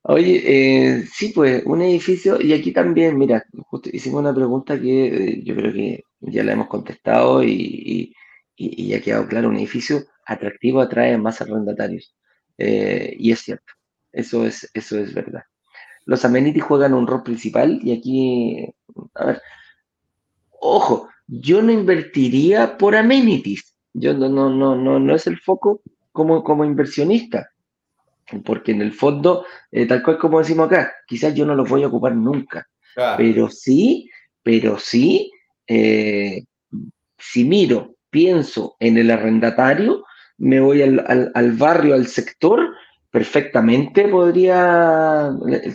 Oye, eh, sí, pues un edificio, y aquí también, mira, justo hicimos una pregunta que eh, yo creo que ya la hemos contestado y, ya ha quedado claro, un edificio atractivo atrae más arrendatarios. Eh, y es cierto, eso es, eso es verdad. Los amenities juegan un rol principal y aquí, a ver, ojo, yo no invertiría por amenities. Yo no, no, no, no, no es el foco como, como inversionista porque en el fondo, eh, tal cual como decimos acá, quizás yo no los voy a ocupar nunca, pero sí, pero sí, eh, si miro, pienso en el arrendatario, me voy al, barrio, al sector, perfectamente podría,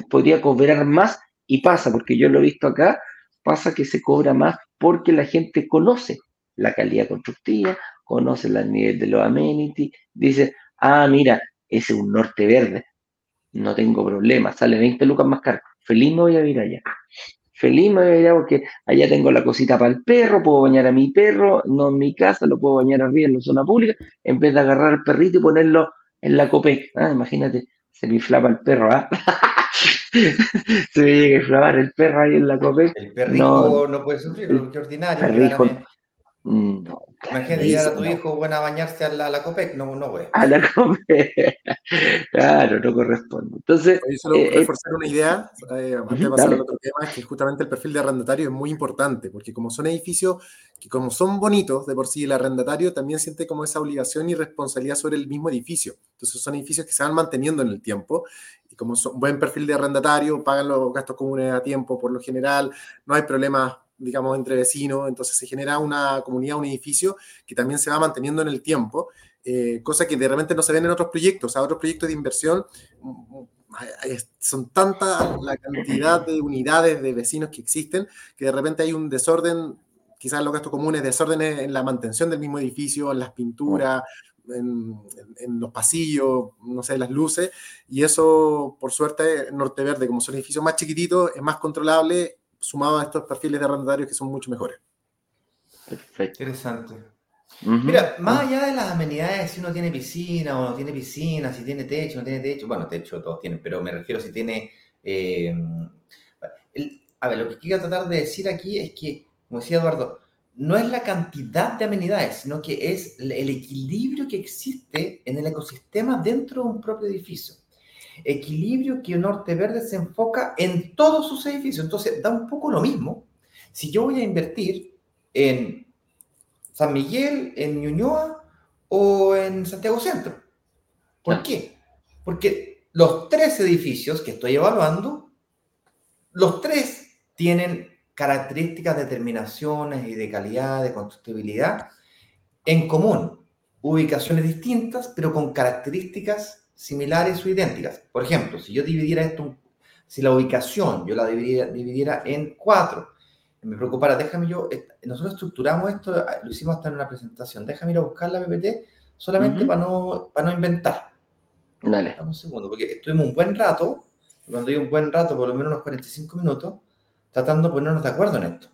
podría cobrar más y pasa, porque yo lo he visto acá, pasa que se cobra más porque la gente conoce la calidad constructiva, conoce el nivel de los amenities, dice, ah, mira, ese es un norte verde, no tengo problema, sale 20 lucas más caro, feliz me voy a ir allá. Feliz me voy a ir allá porque allá tengo la cosita para el perro, puedo bañar a mi perro, no en mi casa, lo puedo bañar arriba en la zona pública, en vez de agarrar al perrito y ponerlo en la COPEC. Ah, imagínate, se me inflama el perro, ¿ah? <laughs> se me llega a inflamar el perro ahí en la COPEC. El perrito no, puede sufrir, qué ordinario. No. Imagínate llegar a tu hijo bueno, a bañarse a la, COPEC, no, no, güey. A la COPEC. <laughs> claro, no corresponde. Entonces. Yo solo eh, reforzar una idea, eh, antes de pasar al otro tema, es que justamente el perfil de arrendatario es muy importante, porque como son edificios que, como son bonitos de por sí, el arrendatario también siente como esa obligación y responsabilidad sobre el mismo edificio. Entonces, son edificios que se van manteniendo en el tiempo y como son buen perfil de arrendatario, pagan los gastos comunes a tiempo por lo general, no hay problemas digamos, entre vecinos, entonces se genera una comunidad, un edificio que también se va manteniendo en el tiempo, eh, cosa que de repente no se ven en otros proyectos, a otros proyectos de inversión mm, mm, son tanta la cantidad de unidades de vecinos que existen que de repente hay un desorden, quizás los gastos comunes, desórdenes en la mantención del mismo edificio, en las pinturas, en, los pasillos, no sé, las luces, y eso, por suerte, en Norte Verde, como son edificios más chiquititos, es más controlable, sumado a estos perfiles de arrendatarios que son mucho mejores. Perfecto. Interesante. Mira, más allá de las amenidades, si uno tiene piscina o no tiene piscina, si tiene techo, no tiene techo, bueno, techo todos tienen, pero me refiero si tiene... Eh, a ver, lo que quiero tratar de decir aquí es que, como decía Eduardo, no es la cantidad de amenidades, sino que es el equilibrio que existe en el ecosistema dentro de un propio edificio. Equilibrio que Norte Verde se enfoca en todos sus edificios. Entonces, da un poco lo mismo si yo voy a invertir en San Miguel, en Ñuñoa o en Santiago Centro. ¿Por qué? Porque los tres edificios que estoy evaluando, los tres tienen características de terminaciones y de calidad, de constructibilidad en común, ubicaciones distintas, pero con características similares o idénticas. Por ejemplo, si yo dividiera esto, si la ubicación yo la dividiera, dividiera en cuatro, me preocupara, déjame yo, nosotros estructuramos esto, lo hicimos hasta en una presentación, déjame ir a buscar la PPT solamente para, no, para no inventar. Dale. un segundo, porque estuvimos un buen rato, cuando digo un buen rato, por lo menos unos 45 minutos, tratando de ponernos de acuerdo en esto.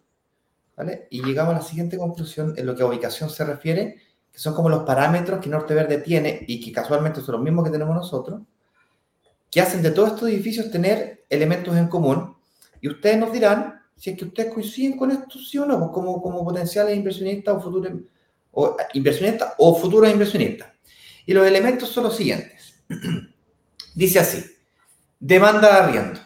¿vale? Y llegamos a la siguiente conclusión en lo que a ubicación se refiere, que son como los parámetros que Norte Verde tiene y que casualmente son los mismos que tenemos nosotros, que hacen de todos estos edificios tener elementos en común. Y ustedes nos dirán si es que ustedes coinciden con esto, sí o no, pues como, como potenciales inversionistas o futuros inversionistas o futuros inversionistas. Y los elementos son los siguientes. <clears throat> Dice así, demanda de arriendo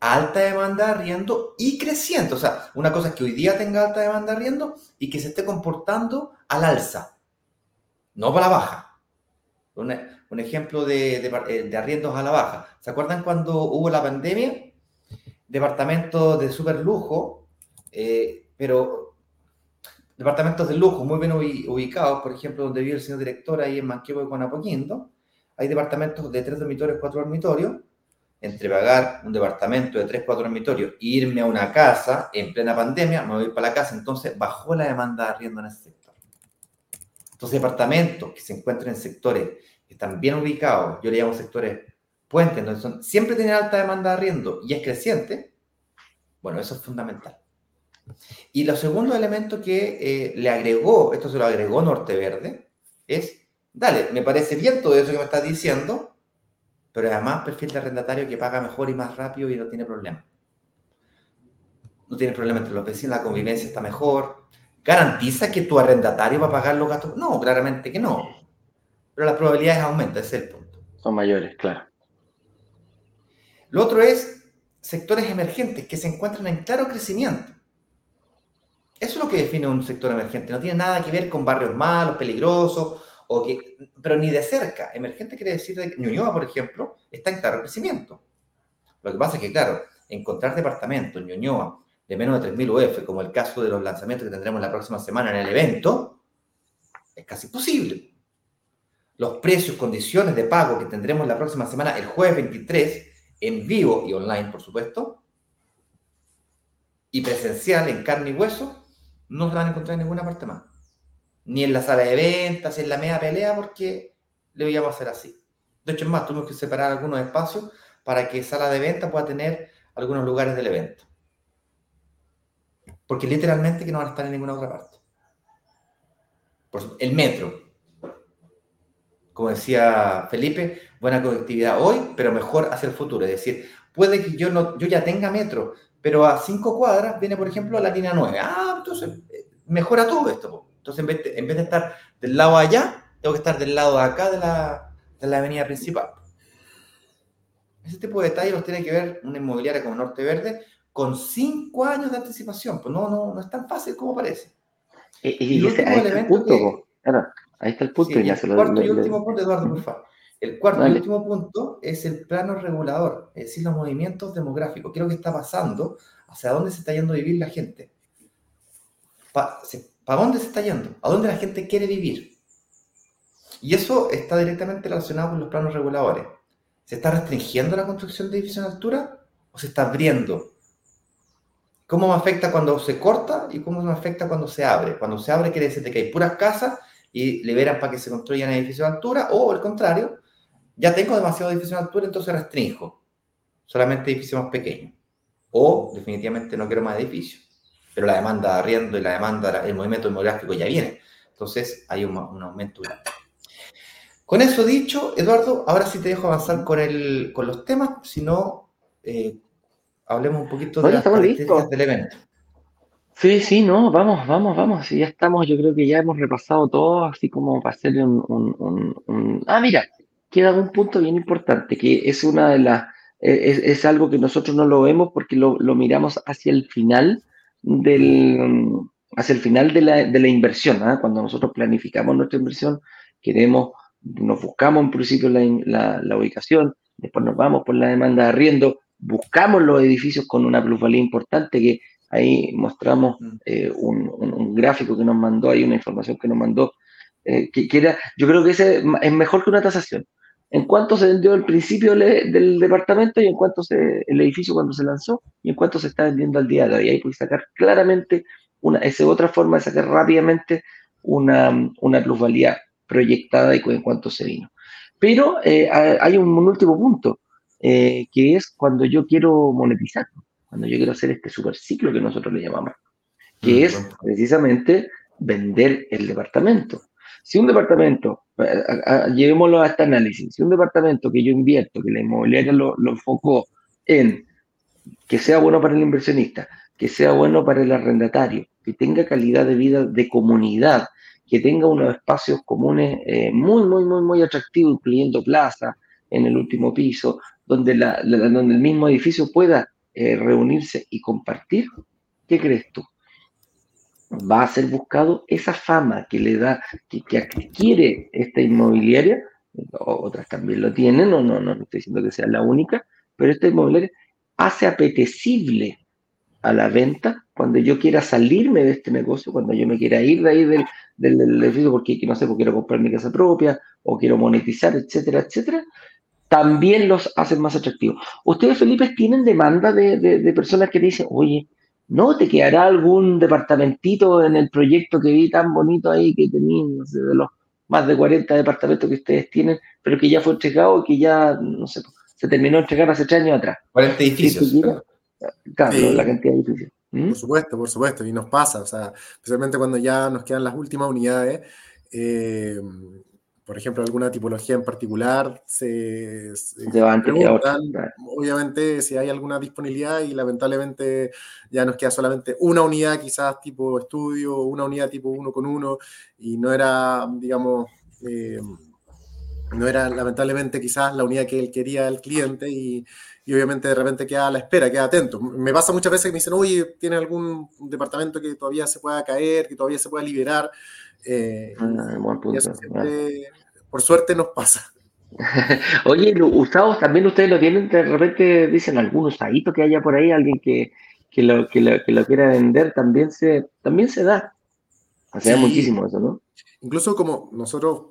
alta demanda de arriendo y creciente. O sea, una cosa es que hoy día tenga alta demanda de arriendo y que se esté comportando al alza, no para la baja. Un, ejemplo de, de, arriendos a la baja. ¿Se acuerdan cuando hubo la pandemia? Departamentos de super lujo, eh, pero departamentos de lujo muy bien ubicados, por ejemplo, donde vive el señor director ahí en Manquevo de Conapoquindo, hay departamentos de tres dormitorios, cuatro dormitorios, entre pagar un departamento de 3, 4 dormitorios e irme a una casa en plena pandemia, me voy para la casa, entonces bajó la demanda de arriendo en ese sector. Entonces, departamentos que se encuentran en sectores que están bien ubicados, yo le llamo sectores puentes, son, siempre tienen alta demanda de arriendo y es creciente, bueno, eso es fundamental. Y lo segundo elemento que eh, le agregó, esto se lo agregó Norte Verde, es, dale, me parece bien todo eso que me estás diciendo, pero además perfil de arrendatario que paga mejor y más rápido y no tiene problema. No tiene problema entre los vecinos, la convivencia está mejor. ¿Garantiza que tu arrendatario va a pagar los gastos? No, claramente que no. Pero las probabilidades aumentan, ese es el punto. Son mayores, claro. Lo otro es sectores emergentes que se encuentran en claro crecimiento. Eso es lo que define un sector emergente. No tiene nada que ver con barrios malos, peligrosos pero ni de cerca. Emergente quiere decir que Ñuñoa, por ejemplo, está en claro crecimiento. Lo que pasa es que, claro, encontrar departamentos en Ñuñoa de menos de 3.000 UF, como el caso de los lanzamientos que tendremos la próxima semana en el evento, es casi imposible. Los precios, condiciones de pago que tendremos la próxima semana, el jueves 23, en vivo y online, por supuesto, y presencial, en carne y hueso, no se van a encontrar en ninguna parte más ni en la sala de ventas, en la media pelea, porque le íbamos a hacer así. De hecho, es más, tuvimos que separar algunos espacios para que sala de venta pueda tener algunos lugares del evento. Porque literalmente que no van a estar en ninguna otra parte. Por el metro. Como decía Felipe, buena conectividad hoy, pero mejor hacia el futuro. Es decir, puede que yo, no, yo ya tenga metro, pero a cinco cuadras viene, por ejemplo, la línea 9. Ah, entonces eh, mejora todo esto. Entonces, en vez, de, estar del lado allá, tengo que estar del lado de acá de la, de la avenida principal. Ese tipo de detalles los tiene que ver una inmobiliaria como Norte Verde con cinco años de anticipación. Pues no, no, no es tan fácil como parece. Y, ese, ahí, está el punto, ahí está el punto. y el cuarto y último punto, Eduardo, por favor. El cuarto y último punto es el plano regulador, es decir, los movimientos demográficos. ¿Qué es lo que está pasando? ¿Hacia dónde se está yendo a vivir la gente? ¿A dónde se está yendo? ¿A dónde la gente quiere vivir? Y eso está directamente relacionado con los planos reguladores. ¿Se está restringiendo la construcción de edificios en altura o se está abriendo? ¿Cómo me afecta cuando se corta y cómo me afecta cuando se abre? Cuando se abre quiere decir que hay puras casas y liberan para que se construyan edificios de altura, o al contrario, ya tengo demasiado edificios de altura, entonces restringo solamente edificios más pequeños. O definitivamente no quiero más edificios. Pero la demanda de arriendo y la demanda, el movimiento demográfico ya viene. Entonces hay un, aumento Con eso dicho, Eduardo, ahora sí te dejo avanzar con, el, con los temas, si no, eh, hablemos un poquito de las características del evento. Sí, sí, no, vamos, vamos, vamos. Ya estamos, yo creo que ya hemos repasado todo, así como para hacer un, Ah, mira, queda un punto bien importante, que es una de las... Eh, es, algo que nosotros no lo vemos porque lo, miramos hacia el final del... hacia el final de la, de la inversión. ¿ah? Cuando nosotros planificamos nuestra inversión, queremos, nos buscamos en principio la, la ubicación, después nos vamos por la demanda de arriendo, buscamos los edificios con una plusvalía importante que Ahí mostramos mm. eh, un, gráfico que nos mandó, hay una información que nos mandó, eh, que, era, yo creo que ese es mejor que una tasación. En cuánto se vendió el principio del departamento y en cuánto se, el edificio cuando se lanzó y en cuánto se está vendiendo al día de hoy. Ahí puedes sacar claramente una, esa otra forma de sacar rápidamente una, una plusvalía proyectada y en cuánto se vino. Pero eh, hay un, último punto, que es cuando yo quiero monetizar cuando yo quiero hacer este super ciclo que nosotros le llamamos, que mm, es precisamente vender el departamento. Si un departamento, llevémoslo a este análisis, si un departamento que yo invierto, que la inmobiliaria lo, lo enfocó en que sea bueno para el inversionista, que sea bueno para el arrendatario, que tenga calidad de vida de comunidad, que tenga unos espacios comunes eh, muy, muy, muy, muy atractivos, incluyendo plaza en el último piso, donde, el mismo edificio pueda eh, reunirse y compartir, ¿qué crees tú? Va a ser buscado esa fama que le da, que, adquiere esta inmobiliaria, otras también lo tienen, no, no, no estoy diciendo que sea la única, pero esta inmobiliaria hace apetecible a la venta cuando yo quiera salirme de este negocio, cuando yo me quiera ir de ahí del, del, edificio porque no sé, porque quiero comprar mi casa propia o quiero monetizar, etcétera, etcétera, también los hacen más atractivos. Ustedes, Felipe, tienen demanda de, personas que dicen, oye, ¿no te quedará algún departamentito en el proyecto que vi tan bonito ahí que tenían, no sé, de los más de 40 departamentos que ustedes tienen, pero que ya fue entregado y que ya, no sé, se terminó de entregar hace tres años atrás? 40 edificios. Claro, la cantidad de edificios. ¿Mm? Por supuesto, por supuesto, y nos pasa, o sea, especialmente cuando ya nos quedan las últimas unidades, eh, por ejemplo, alguna tipología en particular, se, preguntan, obviamente, si hay alguna disponibilidad y lamentablemente ya nos queda solamente una unidad, quizás tipo estudio, una unidad tipo uno con uno, y no era, digamos, eh, no era lamentablemente quizás la unidad que él quería el cliente y, obviamente de repente queda a la espera, queda atento. Me pasa muchas veces que me dicen, oye, ¿tiene algún departamento que todavía se pueda caer, que todavía se pueda liberar? Eh, ah, por suerte nos pasa. <laughs> Oye, usados también ustedes lo tienen, de repente dicen algún usadito que haya por ahí, alguien que, lo, que, lo, quiera vender, también se, también se da. O sea, muchísimo eso, ¿no? Incluso como nosotros,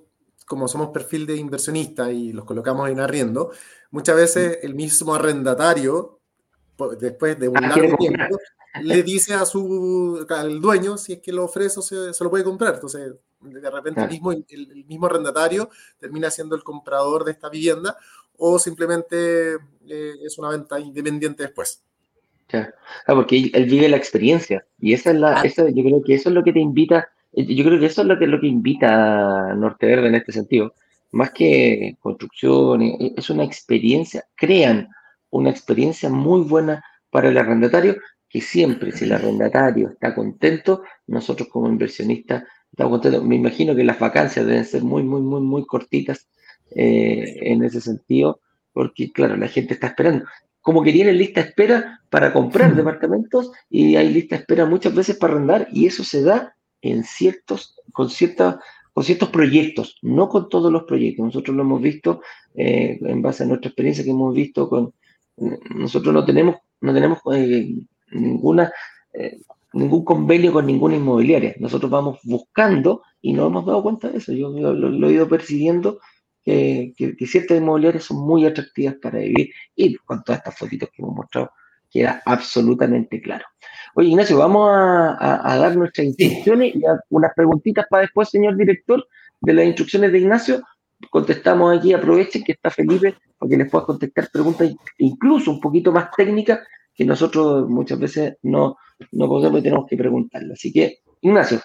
como somos perfil de inversionista y los colocamos en arriendo, muchas veces el mismo arrendatario, después de un ah, largo tiempo, le dice a su, al dueño si es que lo ofrece o se, se lo puede comprar. Entonces, de repente el, mismo, el, mismo arrendatario termina siendo el comprador de esta vivienda o simplemente eh, es una venta independiente después. Claro, porque él, vive la experiencia y esa es la, ah. yo creo que eso es lo que te invita, eh, yo creo que eso es lo que, lo que invita a Norteverde en este sentido, más que construcción, eh, es una experiencia, crean una experiencia muy buena para el arrendatario, que siempre si el arrendatario está contento, nosotros como inversionistas me imagino que las vacancias deben ser muy, muy, muy, muy cortitas eh, en ese sentido, porque claro, la gente está esperando. Como que tienen lista de espera para comprar departamentos y hay lista de espera muchas veces para arrendar y eso se da en ciertos, con, cierta, con ciertos proyectos, no con todos los proyectos. Nosotros lo hemos visto eh, en base a nuestra experiencia que hemos visto con, nosotros no tenemos, no tenemos eh, ninguna ningún convenio con ninguna inmobiliaria. Nosotros vamos buscando y no hemos dado cuenta de eso. Yo lo, he ido percibiendo que, ciertas inmobiliarias son muy atractivas para vivir y con todas estas fotitos que hemos mostrado queda absolutamente claro. Oye, Ignacio, vamos a, dar nuestras instrucciones y unas preguntitas para después, señor director, de las instrucciones de Ignacio. Contestamos aquí, aprovechen que está Felipe para que les pueda contestar preguntas incluso un poquito más técnicas que nosotros muchas veces no, no podemos y tenemos que preguntarle. Así que, Ignacio,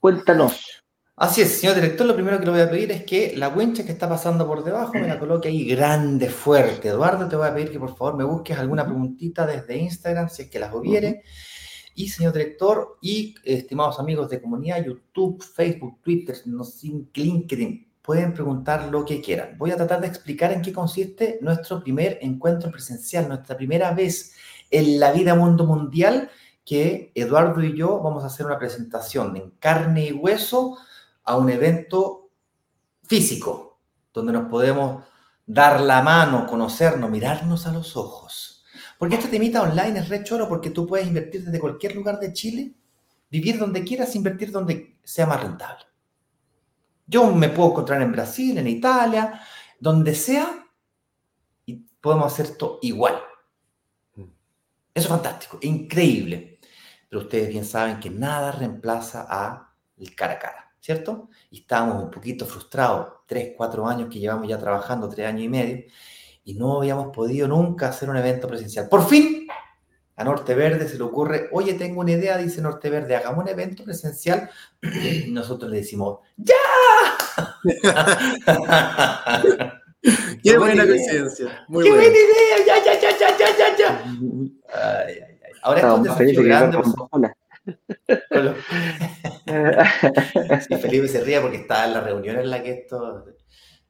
cuéntanos. Así es, señor director, lo primero que le voy a pedir es que la wincha que está pasando por debajo me la coloque ahí grande, fuerte. Eduardo, te voy a pedir que por favor me busques alguna preguntita desde Instagram, si es que las hubiere. Y señor director y estimados amigos de comunidad, YouTube, Facebook, Twitter, LinkedIn, pueden preguntar lo que quieran. Voy a tratar de explicar en qué consiste nuestro primer encuentro presencial, nuestra primera vez en la vida mundo mundial que Eduardo y yo vamos a hacer una presentación en carne y hueso a un evento físico, donde nos podemos dar la mano, conocernos, mirarnos a los ojos. Porque este temita online es re choro porque tú puedes invertir desde cualquier lugar de Chile, vivir donde quieras, invertir donde sea más rentable. Yo me puedo encontrar en Brasil, en Italia, donde sea, y podemos hacer esto igual. Eso es fantástico, increíble. Pero ustedes bien saben que nada reemplaza a cara a cara. ¿cierto? Y estábamos un poquito frustrados, tres, cuatro años que llevamos ya trabajando, tres años y medio, y no habíamos podido nunca hacer un evento presencial. Por fin, a Norte Verde se le ocurre, oye, tengo una idea, dice Norte Verde, hagamos un evento presencial. <clears throat> Y nosotros le decimos, ¡ya! <laughs> <laughs> Qué buena coincidencia. Muy Qué buena. idea, ya, ya, ya, ya, ya, ya. Ay, ay, ay. Ahora es un desafío grande. sí, Felipe se ría porque estaba en la reunión en la que esto.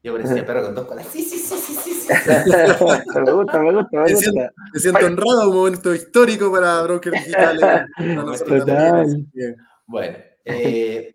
Yo parecía perro con dos colas. Sí, sí, sí, sí, sí. <laughs> me gusta, me gusta, me gusta. Me siento, honrado, un momento histórico para Broker Digital. <laughs> Bueno, eh,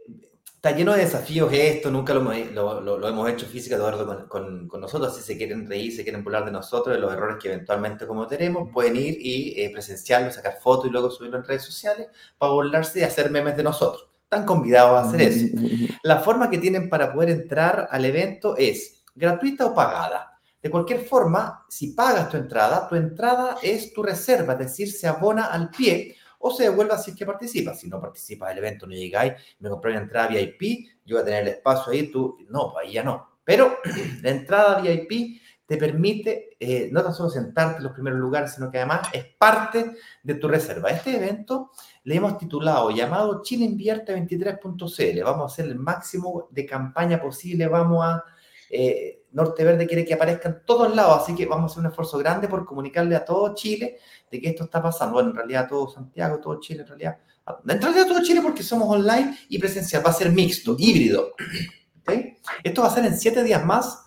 está lleno de desafíos esto, nunca lo, lo, hemos hecho física, Eduardo, con, con, nosotros. Si se quieren reír, se quieren burlar de nosotros, de los errores que eventualmente cometeremos, pueden ir y eh, presenciarlo, sacar fotos y luego subirlo en redes sociales para burlarse y hacer memes de nosotros. Están convidados a hacer eso. La forma que tienen para poder entrar al evento es gratuita o pagada. De cualquier forma, si pagas tu entrada, tu entrada es tu reserva, es decir, se abona al pie o se devuelve si es que participa. Si no participas del evento, no llegáis, me compré una entrada VIP, yo voy a tener el espacio ahí, tú, no, pues ahí ya no. Pero <clears throat> la entrada VIP te permite eh, no tan solo sentarte en los primeros lugares, sino que además es parte de tu reserva. Este evento le hemos titulado llamado Chile Invierte 23.cl. Vamos a hacer el máximo de campaña posible, vamos a... Eh, Norte Verde quiere que aparezca en todos lados, así que vamos a hacer un esfuerzo grande por comunicarle a todo Chile de que esto está pasando. Bueno, en realidad todo Santiago, todo Chile, en realidad. En realidad todo Chile porque somos online y presencial. Va a ser mixto, híbrido. Esto va a ser en siete días más.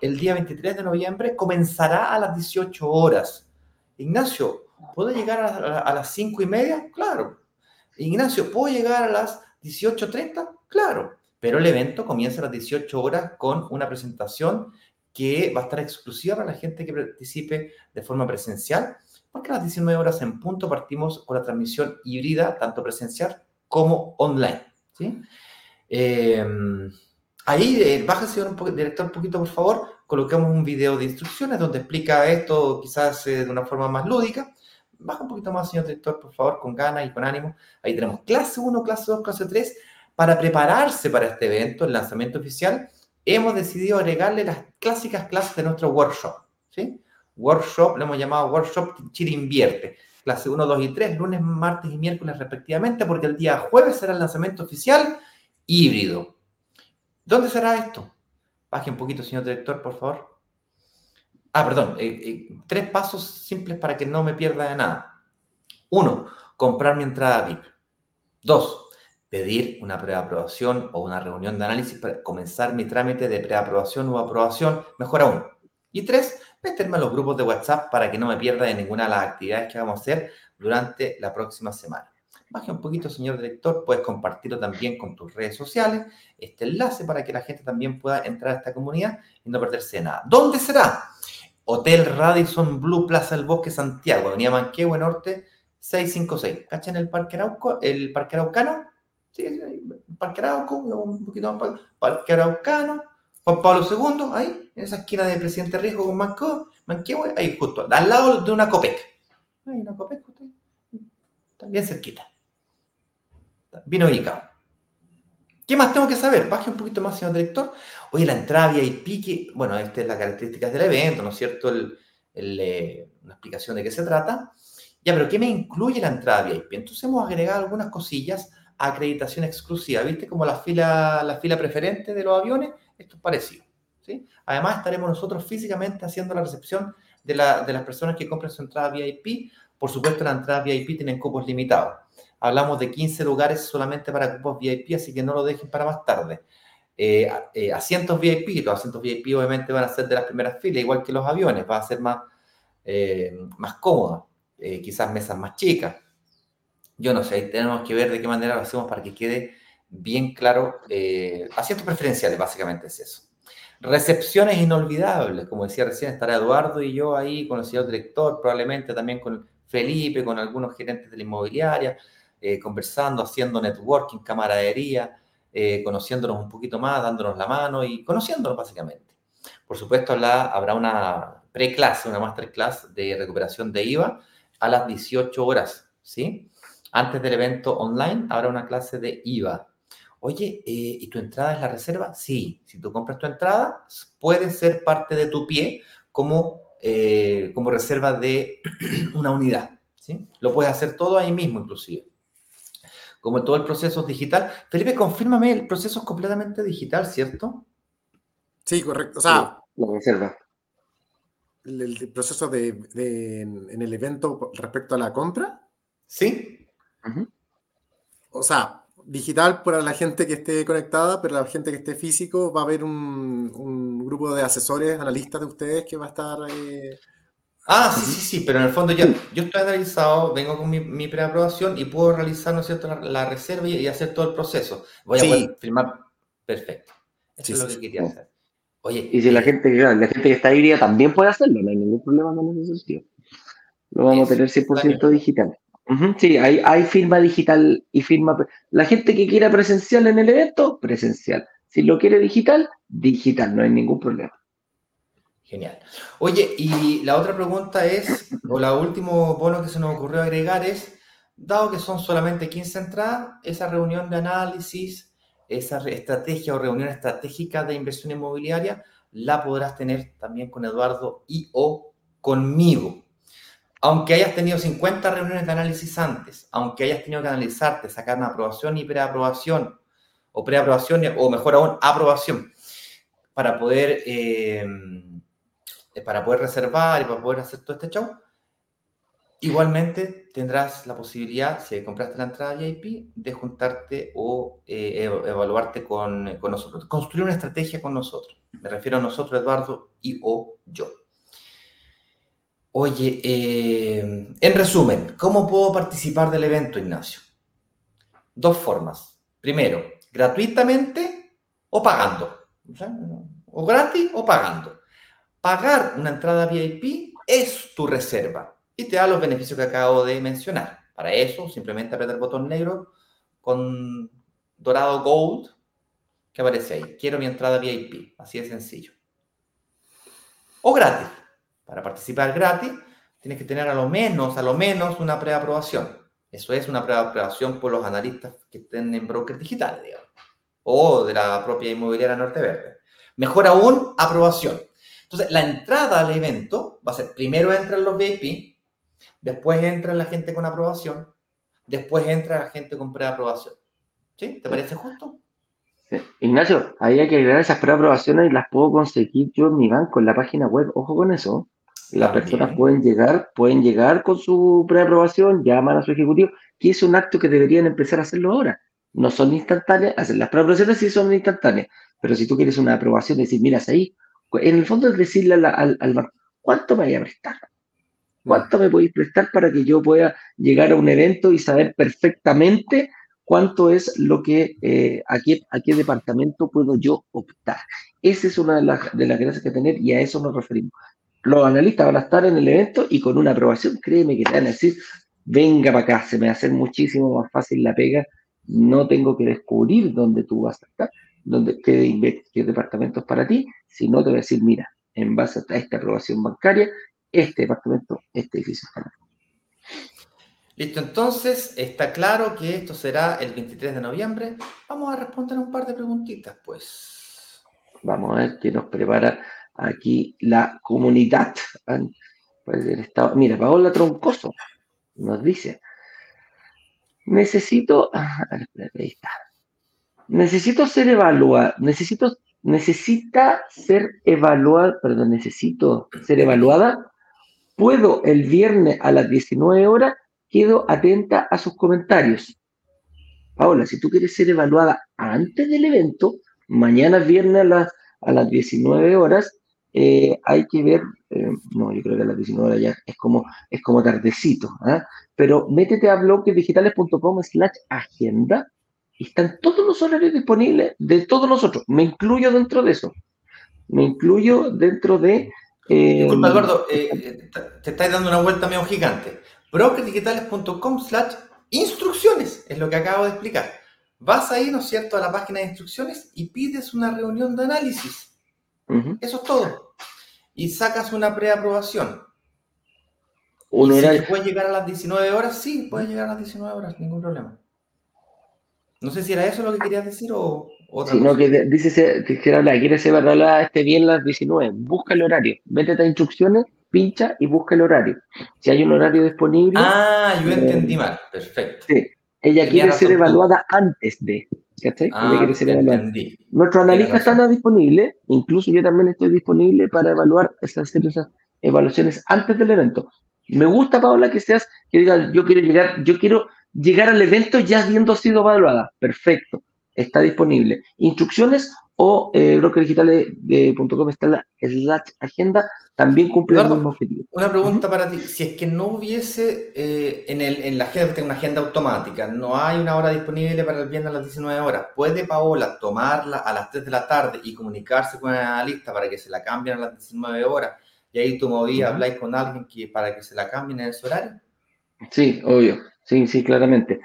El día 23 de noviembre comenzará a las 18 horas. Ignacio, ¿puedo llegar a, a las 5 y media? Claro. Ignacio, ¿puedo llegar a las 18.30? Claro. Pero el evento comienza a las 18 horas con una presentación que va a estar exclusiva para la gente que participe de forma presencial porque a las 19 horas en punto partimos con la transmisión híbrida, tanto presencial como online. ¿sí? Eh, ahí, eh, baja, señor director, un poquito, por favor. Colocamos un video de instrucciones donde explica esto quizás eh, de una forma más lúdica. Baja un poquito más, señor director, por favor, con ganas y con ánimo. Ahí tenemos clase 1, clase 2, clase 3. Para prepararse para este evento, el lanzamiento oficial, hemos decidido agregarle las clásicas clases de nuestro workshop. ¿sí? workshop, le hemos llamado workshop Chile Invierte. Clase 1, 2 y 3, lunes, martes y miércoles respectivamente, porque el día jueves será el lanzamiento oficial híbrido. ¿Dónde será esto? Baje un poquito, señor director, por favor. Ah, perdón. Eh, eh, tres pasos simples para que no me pierda de nada. Uno, comprar mi entrada VIP. Dos, pedir una preaprobación o una reunión de análisis para comenzar mi trámite de preaprobación o aprobación. Mejor aún. Y tres, meterme a los grupos de WhatsApp para que no me pierda de ninguna de las actividades que vamos a hacer durante la próxima semana. Baje un poquito, señor director, puedes compartirlo también con tus redes sociales, este enlace para que la gente también pueda entrar a esta comunidad y no perderse nada. ¿Dónde será? Hotel Radisson Blue Plaza del Bosque Santiago, Avenida Manquehue Norte 656. ¿Cachan el Parque Arauco? ¿El Parque Araucano? Sí, el Parque Arauco, un poquito más. Parque Araucano, Juan Pablo II, ahí, en esa esquina de Presidente Riesgo con Manco, Manquehue, ahí justo, al lado de una COPEC. Hay una COPEC, bien cerquita. Bien ubicado. ¿Qué más tengo que saber? Baje un poquito más, señor director. Oye, la entrada VIP, que, bueno, esta es la características del evento, ¿no es cierto? El, eh, una explicación de qué se trata. Ya, pero ¿qué me incluye la entrada VIP? Entonces hemos agregado algunas cosillas acreditación exclusiva. ¿Viste como la fila, la fila preferente de los aviones? Esto es parecido. ¿sí? Además, estaremos nosotros físicamente haciendo la recepción de, de las personas que compren su entrada VIP. Por supuesto, la entrada VIP tienen cupos limitados. Hablamos de 15 lugares solamente para cupos VIP, así que no lo dejen para más tarde. Eh, eh, asientos VIP, los asientos VIP obviamente van a ser de las primeras filas, igual que los aviones, va a ser más, eh, más cómodo, quizás mesas más chicas. Yo no sé, ahí tenemos que ver de qué manera lo hacemos para que quede bien claro. asientos preferenciales, básicamente es eso. Recepciones inolvidables, como decía recién, estará Eduardo y yo ahí con el señor director, probablemente también con Felipe, con algunos gerentes de la inmobiliaria. Eh, conversando, haciendo networking, camaradería, eh, conociéndonos un poquito más, dándonos la mano y conociéndonos básicamente. Por supuesto, habrá una pre-clase, una masterclass de recuperación de IVA a las 18 horas, ¿sí? Antes del evento online habrá una clase de IVA. Oye, eh, ¿y tu entrada es la reserva? Sí, si tú compras tu entrada, puede ser parte de tu pie como, como reserva de <clears throat> una unidad, ¿sí? Lo puedes hacer todo ahí mismo inclusive como todo el proceso es digital. Felipe, confírmame, el proceso es completamente digital, ¿cierto? Sí, correcto. O sea, la reserva. El, proceso de, en el evento respecto a la compra. Sí. O sea, digital para la gente que esté conectada, pero la gente que esté físico va a haber un, grupo de asesores, analistas de ustedes que va a estar eh, Ah, sí, sí, sí, pero en el fondo yo, yo estoy analizado, vengo con mi, mi preaprobación y puedo realizar, ¿no es cierto?, la, reserva y, hacer todo el proceso. Voy a poder firmar. Perfecto. Eso es lo que quería hacer. Oye, y si la gente, la gente que está híbrida también puede hacerlo, no hay ningún problema en ese sentido. Lo vamos a tener 100% digital. Sí, hay, hay firma digital y firma. La gente que quiera presencial en el evento, presencial. Si lo quiere digital, digital, no hay ningún problema. Genial. Oye, y la otra pregunta es, o la último bono que se nos ocurrió agregar es, dado que son solamente 15 entradas, esa reunión de análisis, esa estrategia o reunión estratégica de inversión inmobiliaria, la podrás tener también con Eduardo y o conmigo. Aunque hayas tenido 50 reuniones de análisis antes, aunque hayas tenido que analizarte, sacar una aprobación y preaprobación, o preaprobación, o mejor aún, aprobación, para poder... Eh, para poder reservar y para poder hacer todo este show. Igualmente tendrás la posibilidad, si compraste la entrada VIP, de juntarte o eh, evaluarte con, con, nosotros, construir una estrategia con nosotros. Me refiero a nosotros, Eduardo, y o yo. Oye, eh, en resumen, ¿cómo puedo participar del evento, Ignacio? Dos formas. Primero, gratuitamente o pagando. O gratis o pagando pagar una entrada VIP es tu reserva y te da los beneficios que acabo de mencionar. Para eso, simplemente apretar el botón negro con dorado gold que aparece ahí. Quiero mi entrada VIP. Así de sencillo. O gratis. Para participar gratis, tienes que tener a lo menos, a lo menos una preaprobación. Eso es una preaprobación por los analistas que estén en broker digital, digamos. O de la propia inmobiliaria Norte Verde. Mejor aún, aprobación. Entonces, la entrada al evento va a ser, primero entran los VIP, después entra la gente con aprobación, después entra la gente con preaprobación. ¿Sí? ¿Te parece justo? Ignacio, ahí hay que agregar esas preaprobaciones y las puedo conseguir yo en mi banco, en la página web. Ojo con eso. Las personas pueden llegar, pueden llegar con su preaprobación, llaman a su ejecutivo, que es un acto que deberían empezar a hacerlo ahora. No son instantáneas, las preaprobaciones sí son instantáneas, pero si tú quieres una aprobación, decir, mira, ahí en el fondo es decirle al, banco, ¿cuánto me voy a prestar? ¿Cuánto me podéis prestar para que yo pueda llegar a un evento y saber perfectamente cuánto es lo que, eh, a, qué, a qué departamento puedo yo optar? Esa es una de las, de las gracias que tener y a eso nos referimos. Los analistas van a estar en el evento y con una aprobación, créeme que te van a decir, venga para acá, se me va a hacer muchísimo más fácil la pega, no tengo que descubrir dónde tú vas a estar, dónde, qué, qué departamento es para ti, si no, te voy a decir, mira, en base a esta aprobación bancaria, este departamento, este edificio está Listo, entonces está claro que esto será el 23 de noviembre. Vamos a responder un par de preguntitas, pues. Vamos a ver qué nos prepara aquí la comunidad. Mira, Paola Troncoso nos dice, necesito, ah, ahí está. Necesito ser evaluada, necesito, necesita ser evaluada, perdón, necesito ser evaluada. ¿Puedo el viernes a las 19 horas? Quedo atenta a sus comentarios. Paola, si tú quieres ser evaluada antes del evento, mañana viernes a las, a las 19 horas, eh, hay que ver, eh, no, yo creo que a las 19 horas ya es como, es como tardecito, ¿ah? pero métete a bloquesdigitales.com slash agenda y están todos los horarios disponibles de todos nosotros. Me incluyo dentro de eso. Me incluyo dentro de... Eh, Disculpa, Eduardo, te estás dando una vuelta medio gigante. brokersdigitales.com slash instrucciones, es lo que acabo de explicar. Vas ahí, ¿no es cierto?, a la página de instrucciones y pides una reunión de análisis eso es todo. Y sacas una preaprobación. Un Si puedes llegar a las 19 horas, sí, puedes llegar a las 19 horas, ningún problema. No sé si era eso lo que querías decir o otra sí, que dice que quieres evaluar este bien las 19. Busca el horario. Vete a instrucciones, pincha y busca el horario. Si hay un horario disponible. Ah, yo entendí mal. Perfecto. Sí. Ella quiere ser evaluada antes de. Ah, Nuestros analistas están disponibles, incluso yo también estoy disponible para evaluar esas, esas evaluaciones antes del evento. Me gusta, Paola, que seas, que digas, yo quiero llegar, yo quiero llegar al evento ya habiendo sido evaluada. Perfecto, está disponible. Instrucciones o eh, brokerdigitales.com está la slash agenda, también cumple el mismo objetivo. Una pregunta para ti, si es que no hubiese eh, en, el, en la agenda, una agenda automática, no hay una hora disponible para el viernes a las 19 horas, ¿puede Paola tomarla a las 3 de la tarde y comunicarse con el analista para que se la cambien a las 19 horas? Y ahí tú movías, uh habláis con alguien que, para que se la cambien en ese horario. Sí, obvio, sí, sí, claramente.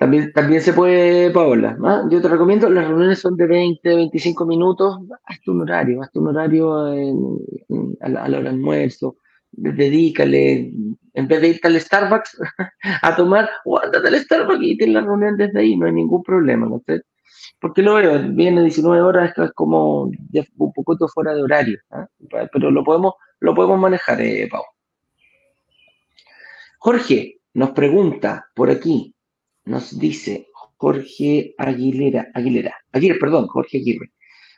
También, también se puede, Paola. ¿ah? Yo te recomiendo, las reuniones son de 20, 25 minutos. Hazte un horario, hazte un horario a, la, hora del almuerzo. Dedícale, en vez de irte al Starbucks <laughs> a tomar, o andate al Starbucks y ten la reunión desde ahí, no hay ningún problema. ¿no? Porque lo veo, viene 19 horas, esto es como un poquito fuera de horario. ¿ah? Pero lo podemos, lo podemos manejar, eh, Pau. Jorge nos pregunta por aquí, nos dice Jorge Aguilera, Aguilera, Aguirre, perdón, Jorge Aguirre.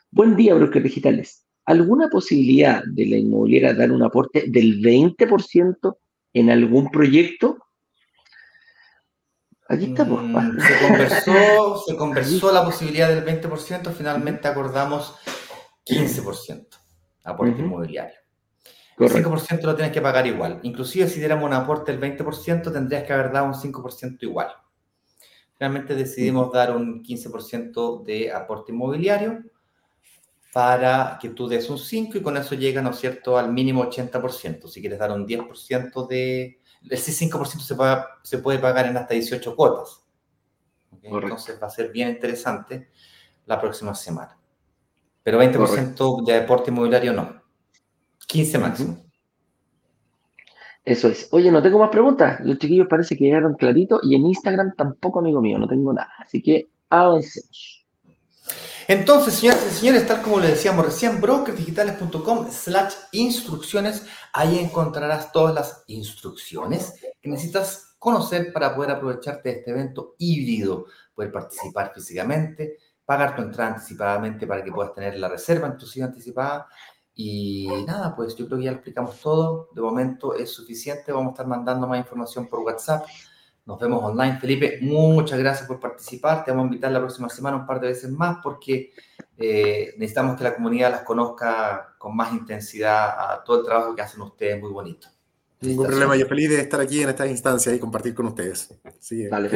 Buen día, brokers digitales. ¿Alguna posibilidad de la inmobiliaria dar un aporte del 20% en algún proyecto? Aquí estamos. Mm, se conversó, <laughs> se conversó la posibilidad del 20%, finalmente acordamos 15% aporte inmobiliario. El 5% lo tienes que pagar igual. Inclusive si diéramos un aporte del 20%, tendrías que haber dado un 5% igual. Finalmente decidimos dar un 15% de aporte inmobiliario para que tú des un 5 y con eso llega, ¿no es cierto?, al mínimo 80%. Si quieres dar un 10% de... Ese 5% se, se puede pagar en hasta 18 cuotas. Entonces va a ser bien interesante la próxima semana. Pero 20% de aporte inmobiliario no. 15 máximo. Eso es. Oye, no tengo más preguntas. Los chiquillos parece que llegaron clarito y en Instagram tampoco, amigo mío, no tengo nada. Así que avancemos. Entonces, señoras y señores, tal como le decíamos recién, brokersdigitales.com slash instrucciones, ahí encontrarás todas las instrucciones que necesitas conocer para poder aprovecharte de este evento híbrido, poder participar físicamente, pagar tu entrada anticipadamente para que puedas tener la reserva inclusive anticipada y nada, pues yo creo que ya lo explicamos todo. De momento es suficiente. Vamos a estar mandando más información por WhatsApp. Nos vemos online. Felipe, muchas gracias por participar. Te vamos a invitar la próxima semana un par de veces más porque eh, necesitamos que la comunidad las conozca con más intensidad a todo el trabajo que hacen ustedes. Muy bonito. Ningún problema. Yo feliz de estar aquí en esta instancia y compartir con ustedes. Sí, Dale,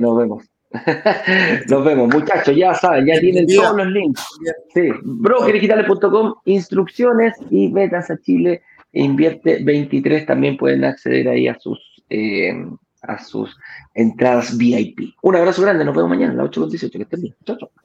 Nos vemos. <laughs> Nos vemos, muchachos, ya saben, ya tienen todos los links. Sí, brokerdigitales.com, instrucciones y metas a Chile e invierte 23 también pueden acceder ahí a sus eh, a sus entradas VIP. Un abrazo grande, nos vemos mañana a las 8.18, que estén bien. Chao, chao. Chao.